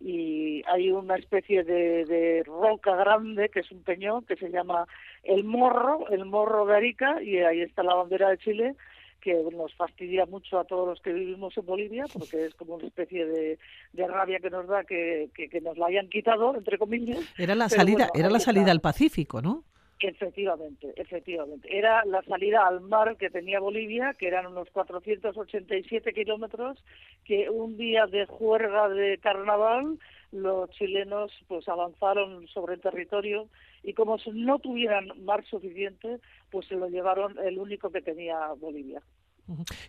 y hay una especie de, de, roca grande que es un peñón que se llama el Morro, el Morro de Arica y ahí está la bandera de Chile que nos fastidia mucho a todos los que vivimos en Bolivia porque es como una especie de, de rabia que nos da que, que, nos la hayan quitado entre comillas. Era la salida, era la salida al Pacífico, ¿no? Efectivamente, efectivamente. Era la salida al mar que tenía Bolivia, que eran unos 487 kilómetros, que un día de juerga de carnaval los chilenos pues avanzaron sobre el territorio y como no tuvieran mar suficiente, pues se lo llevaron el único que tenía Bolivia.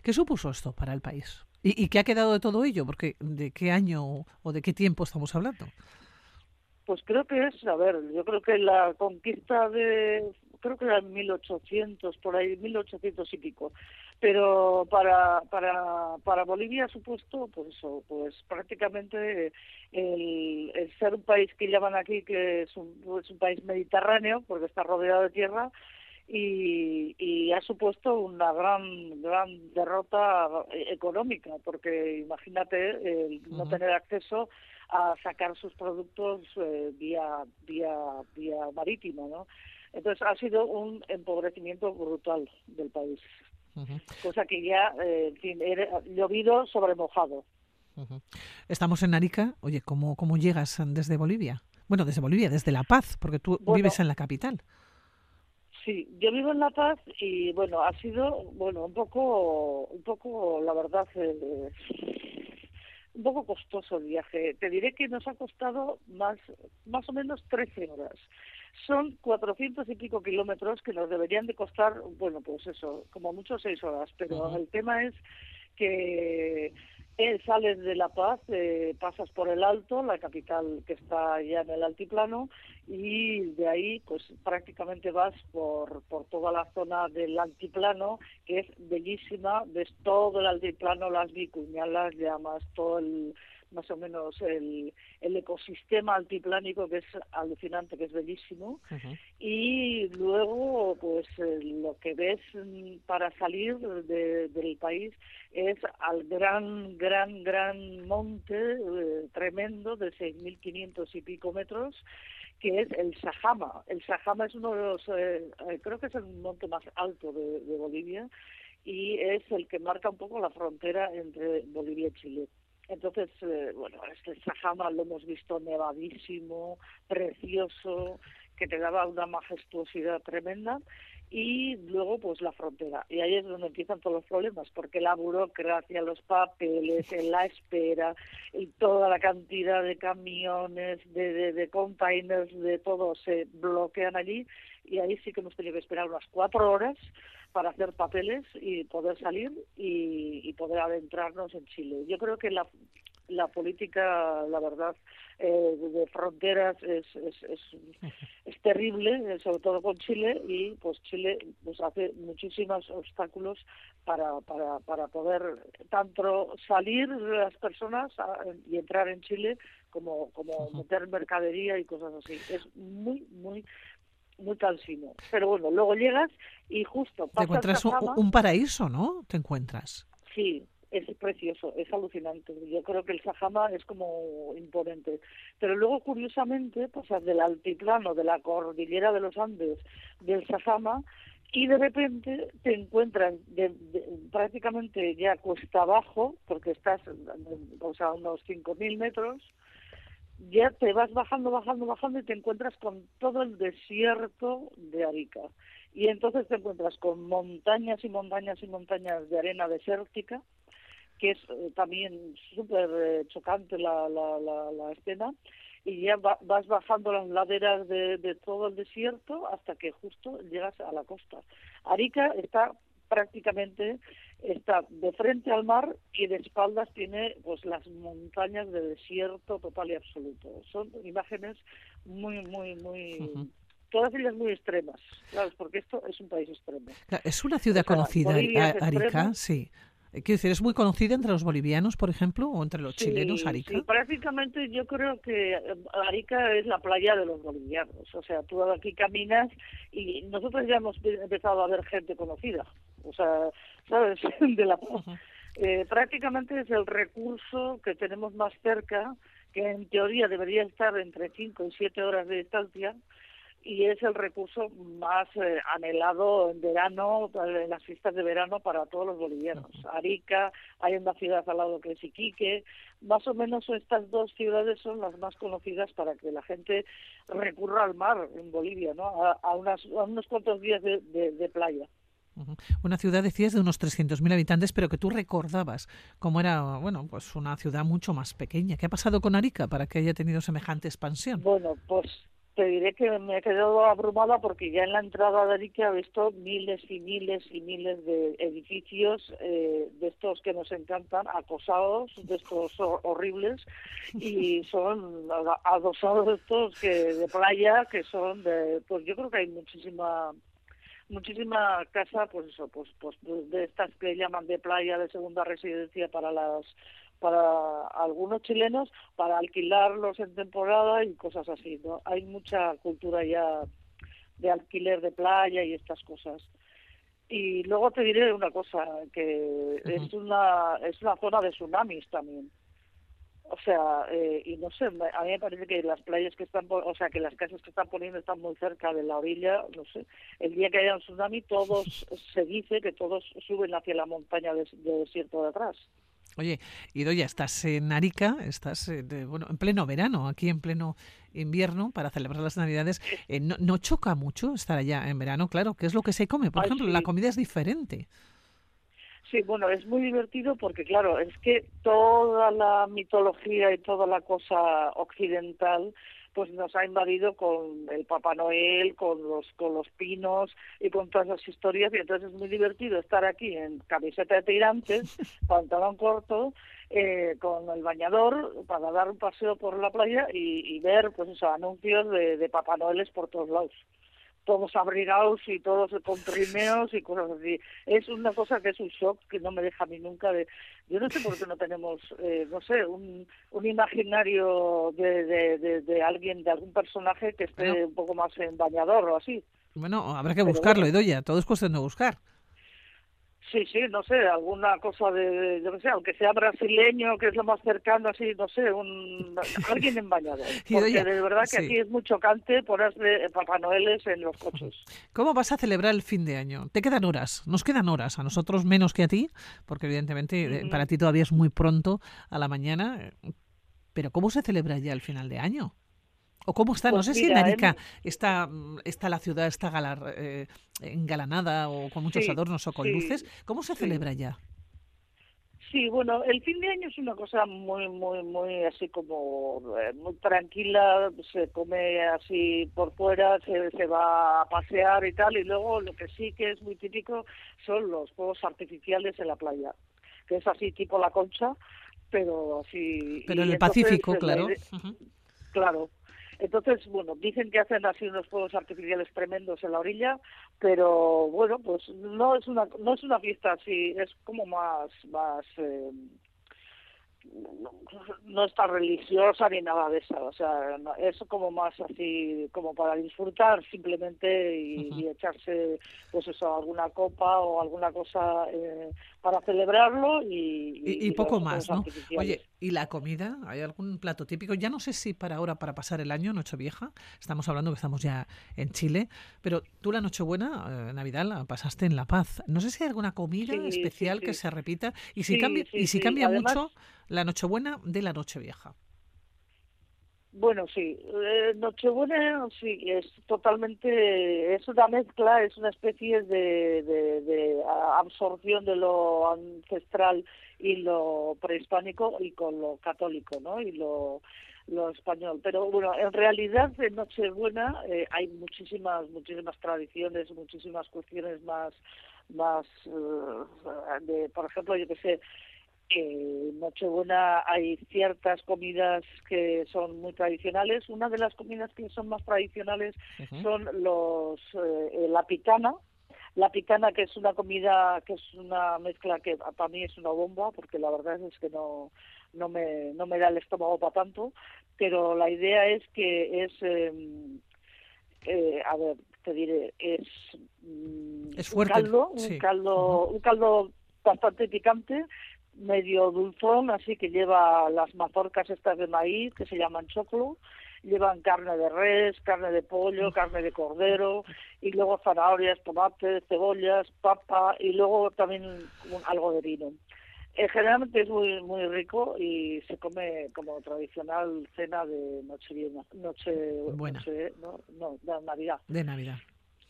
¿Qué supuso esto para el país? ¿Y, ¿Y, qué ha quedado de todo ello? Porque ¿de qué año o de qué tiempo estamos hablando? Pues creo que es, a ver, yo creo que la conquista de, creo que era en 1800, por ahí, 1800 y pico. Pero para, para, para Bolivia ha supuesto, pues eso, pues prácticamente el, ser un país que llaman aquí que es un, es un país mediterráneo, porque está rodeado de tierra, y, y, ha supuesto una gran gran derrota económica porque imagínate el no tener acceso a sacar sus productos eh, vía vía vía marítimo no entonces ha sido un empobrecimiento brutal del país. Cosa que ya eh, en fin era llovido sobre mojado. Estamos en Arica. Oye cómo cómo llegas desde Bolivia bueno desde Bolivia desde La Paz porque tú vives en la capital. Sí, yo vivo en La Paz y bueno, ha sido, bueno, un poco, un poco, la verdad, eh, un poco costoso el viaje. Te diré que nos ha costado más, más o menos 13 horas. Son 400 y pico kilómetros que nos deberían de costar, bueno, pues eso, como mucho 6 horas. Pero el tema es que eh, sales de La Paz, eh, pasas por el Alto, la capital que está ya en el altiplano, y de ahí pues prácticamente vas por, por toda la zona del altiplano, que es bellísima, ves todo el altiplano, las vicuñas, las llamas, todo el más o menos el, el ecosistema altiplánico que es alucinante, que es bellísimo. Y luego, pues eh, lo que ves mm, para salir del país es al gran, gran, gran monte eh, tremendo de 6.500 y pico metros que es el Sajama. El Sajama es uno de los, eh, creo que es el monte más alto de, de Bolivia y es el que marca un poco la frontera entre Bolivia y Chile. Entonces, eh, bueno, este Sajama lo hemos visto nevadísimo, precioso, que te daba una majestuosidad tremenda. Y luego pues la frontera. Y ahí es donde empiezan todos los problemas porque la burocracia los papeles la espera y toda la cantidad de camiones de, de, de containers de todo se bloquean allí. Y ahí sí que hemos tenido que esperar unas cuatro horas para hacer papeles y poder salir y, poder adentrarnos en Chile. Yo creo que la, la política, la verdad, eh, de fronteras es, es, es, terrible, sobre todo con Chile, y pues Chile pues hace muchísimos obstáculos para, para, para poder tanto salir las personas y entrar en Chile como, como meter mercadería y cosas así. Es muy, muy muy cansino. Pero bueno, luego llegas y justo Te encuentras un, paraíso, ¿no? Te encuentras. Sí, es precioso, es alucinante. Yo creo que el Sajama es como imponente. Pero luego, curiosamente, pasas del altiplano, de la cordillera de los Andes, del Sajama, y de repente te encuentras de, prácticamente ya cuesta abajo, porque estás o sea, a unos 5.000 metros, ya te vas bajando, bajando, bajando y te encuentras con todo el desierto de Arica. Y entonces te encuentras con montañas y montañas y montañas de arena desértica, que es eh, también súper eh, chocante la, la, la, escena, y ya vas bajando las laderas de, de todo el desierto hasta que justo llegas a la costa. Arica está prácticamente está de frente al mar y de espaldas tiene pues las montañas de desierto total y absoluto. Son imágenes muy, muy, muy... Todas ellas muy extremas, claro, porque esto es un país extremo. Es una ciudad conocida, Arica, sí. Eh, quiero decir, ¿es muy conocida entre los bolivianos, por ejemplo, o entre los chilenos, Arica? Sí, prácticamente yo creo que eh, Arica es la playa de los bolivianos. O sea, tú aquí caminas y nosotros ya hemos empezado a ver gente conocida. O sea, ¿sabes? De la Eh, prácticamente es el recurso que tenemos más cerca, que en teoría debería estar entre 5 y 7 horas de distancia, y es el recurso más eh, anhelado en verano, en las fiestas de verano para todos los bolivianos. Arica, hay una ciudad al lado que es Iquique, más o menos estas dos ciudades son las más conocidas para que la gente recurra al mar en Bolivia, ¿no? a, unas, a unos cuantos días de, de, playa. Una ciudad, decías, de unos 300.000 habitantes, pero que tú recordabas cómo era, bueno, pues una ciudad mucho más pequeña. ¿Qué ha pasado con Arica para que haya tenido semejante expansión? Bueno, pues te diré que me he quedado abrumada porque ya en la entrada de Arica he visto miles y miles y miles de edificios eh, de estos que nos encantan, acosados, de estos horribles, y son adosados de estos que de playa, que son de, pues yo creo que hay muchísima muchísima casa, pues eso, pues, pues de estas que llaman de playa, de segunda residencia para las para algunos chilenos para alquilarlos en temporada y cosas así, ¿no? Hay mucha cultura ya de alquiler de playa y estas cosas. Y luego te diré una cosa, que es una es una zona de tsunamis también. O sea, eh, y no sé, a mí me parece que las playas que están, o sea, que las casas que están poniendo están muy cerca de la orilla, no sé. El día que haya un tsunami, todos, se dice que todos suben hacia la montaña de, de desierto de atrás. Oye, Idoya, estás en Arica, estás eh, bueno, en pleno verano, aquí en pleno invierno, para celebrar las Navidades. Eh, no, choca mucho estar allá en verano? Claro, ¿qué es lo que se come? Por ejemplo, la comida es diferente. Sí, bueno, es muy divertido porque, claro, es que toda la mitología y toda la cosa occidental pues nos ha invadido con el Papá Noel, con los con los pinos y con todas las historias. Y entonces es muy divertido estar aquí en camiseta de tirantes, pantalón corto, eh, con el bañador para dar un paseo por la playa y, ver pues esos anuncios de, de Papá Noeles por todos lados todos abrigados y todos con trineos y cosas así. Es una cosa que es un shock que no me deja a mí nunca de... Yo no sé por qué no tenemos, eh, no sé, un, un imaginario de, de, de, alguien, de algún personaje que esté un poco más en bañador o así. Bueno, habrá que buscarlo, Edoya, todo es cuestión de buscar. Sí, sí, no sé, alguna cosa de, yo no sé, aunque sea brasileño, que es lo más cercano, así, no sé, un alguien en bañador. Porque de verdad que aquí es muy chocante ponerse Papá Noeles en los coches. ¿Cómo vas a celebrar el fin de año? Te quedan horas, nos quedan horas, a nosotros menos que a ti, porque evidentemente eh, para ti todavía es muy pronto a la mañana, eh, pero ¿cómo se celebra ya el final de año? ¿O cómo está? no pues sé si en Arica está, mm, está la ciudad está galar, eh, engalanada o con muchos adornos o con luces. ¿Cómo se celebra ya? Sí, bueno, el fin de año es una cosa muy, muy, muy así como eh, muy tranquila, se come así por fuera, se, se va a pasear y tal, y luego lo que sí que es muy típico son los fuegos artificiales en la playa, que es así tipo la concha, pero así... Pero en el Pacífico, claro. Claro, entonces, bueno, dicen que hacen así unos fuegos artificiales tremendos en la orilla, pero bueno, pues no es una no es una fiesta así, es como más más eh, no, está religiosa ni nada de eso, o sea, es como más así, como para disfrutar simplemente y, echarse, pues eso, alguna copa o alguna cosa eh, para celebrarlo y... Y, poco más, ¿no? Oye, ¿y la comida? ¿Hay algún plato típico? Ya no sé si para ahora, para pasar el año, Nochevieja, estamos hablando que estamos ya en Chile, pero tú la Nochebuena, eh, Navidad, la pasaste en La Paz. No sé si hay alguna comida especial que se repita y si cambia, y si cambia mucho la Nochebuena de la Nochevieja. Bueno, sí, eh, Nochebuena sí, es totalmente, es una mezcla, es una especie de, de, absorción de lo ancestral y lo prehispánico y con lo católico, ¿no? Y lo, español. Pero bueno, en realidad en Nochebuena eh, hay muchísimas, muchísimas tradiciones, muchísimas cuestiones más, más, eh, de, por ejemplo, yo que sé, en Nochebuena hay ciertas comidas que son muy tradicionales. Una de las comidas que son más tradicionales son los eh, la picana. La picana que es una comida que es una mezcla que para mí es una bomba porque la verdad es que no no me no me da el estómago para tanto, pero la idea es que es em, eh, a ver te diré es mm, es fuerte, un caldo un caldo un caldo bastante picante medio dulzón, así que lleva las mazorcas estas de maíz que se llaman choclo, llevan carne de res, carne de pollo, carne de cordero y luego zanahorias, tomates, cebollas, papa y luego también algo de vino. Eh, generalmente es muy muy rico y se come como tradicional cena de noche noche, Buena. no, no, de Navidad. De Navidad.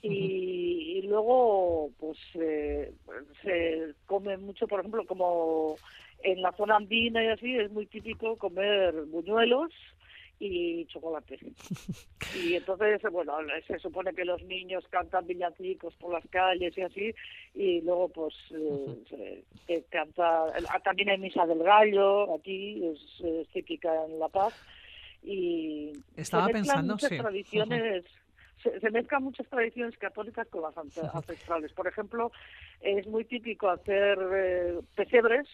Y, y, luego pues eh, se come mucho, por ejemplo, como en la zona andina y así es muy típico comer buñuelos y chocolate. Y entonces, bueno, se supone que los niños cantan villancicos por las calles y así, y luego pues eh, se, canta, ah, también hay misa del gallo, aquí es, típica en La Paz, y Estaba se pensando, muchas sí. tradiciones se, mezclan muchas tradiciones católicas con las ancestrales. Por ejemplo, es muy típico hacer eh, pesebres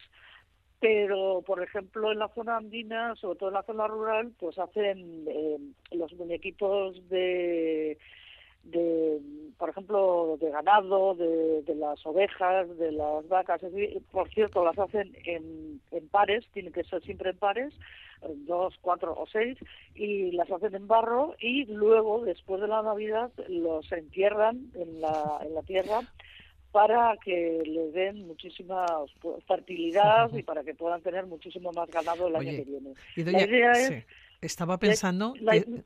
pero por ejemplo en la zona andina, sobre todo en la zona rural, pues hacen eh, los muñequitos de, de, por ejemplo, de ganado, de, de las ovejas, de las vacas, por cierto, las hacen en, en pares, tienen que ser siempre en pares, dos, cuatro o seis, y las hacen en barro y luego, después de la Navidad, los entierran en la, en la tierra para que les den muchísima fertilidad y para que puedan tener muchísimo más ganado el año que viene. la idea es estaba pensando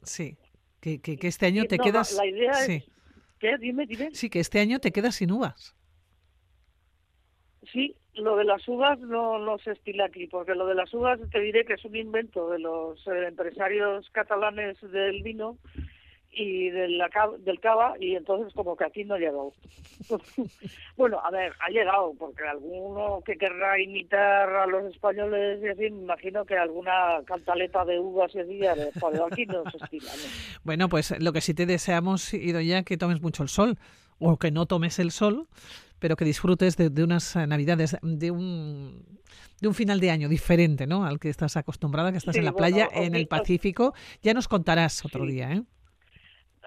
sí, que, que, este año te quedas la idea es ¿Qué? Dime, dime. Sí, que este año te quedas sin uvas. Sí, lo de las uvas no, no se estila aquí, porque lo de las uvas te diré que es un invento de los eh, empresarios catalanes del vino y del, del cava y entonces como que aquí no ha llegado. bueno, a ver, ha llegado porque alguno que querrá imitar a los españoles y así, me imagino que alguna cantaleta de uvas y así, pero aquí no se estila. Bueno, pues lo que sí te deseamos, ya que tomes mucho el sol o que no tomes el sol, pero que disfrutes de, de unas navidades, de un de un final de año diferente, ¿no? Al que estás acostumbrada, que estás en la playa, en el Pacífico. Ya nos contarás otro día, ¿eh?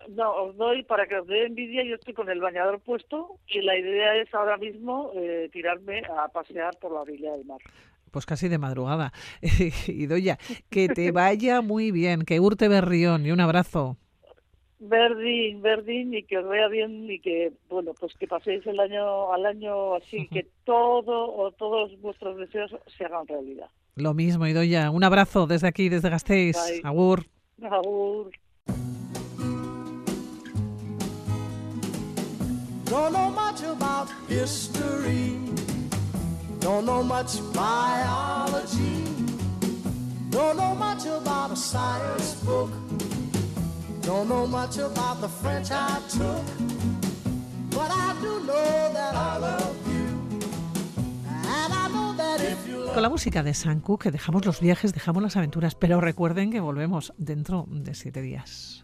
No, os doy para que os dé envidia. Yo estoy con el bañador puesto y la idea es ahora mismo eh, tirarme a pasear por la orilla del mar. Pues casi de madrugada. y Doya, que te vaya muy bien, que urte berrión y un abrazo. Verdín, Verdín, y que os vaya bien y que, bueno, pues que paséis el año al año así, que todo o todos vuestros deseos se hagan realidad. Lo mismo, Idoya. Un abrazo desde aquí, desde Gasteiz. Agur. Agur. Don't know much about history. Don't know much biology. Don't know much about a science book. Don't know much about the French I took. But I do know that I love you. And I know that if you love Con la música de Sanku, que dejamos los viajes, dejamos las aventuras, pero recuerden que volvemos dentro de siete días.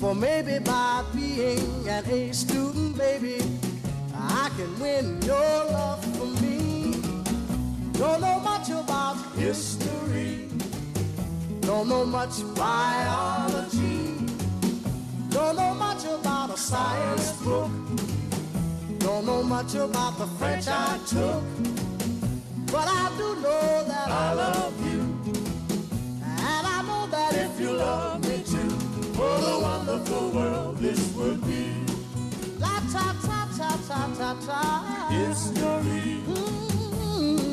For maybe by being an A student, baby, I can win your love for me. Don't know much about history. Don't know much biology. Don't know much about a science book. Don't know much about the French I took. But I do know that I love you. And I know that if you love a wonderful world this would be. La ta ta ta ta ta ta. History. Mm-hmm.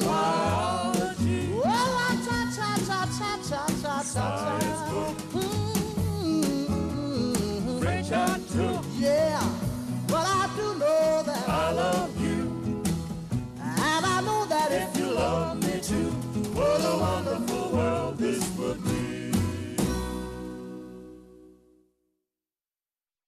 Biology. Well, la ta ta ta ta ta ta ta. Science book. Mm-hmm. French I took. Yeah, but I do know that I love you. And I know that if you love me too, what a wonderful world this would be.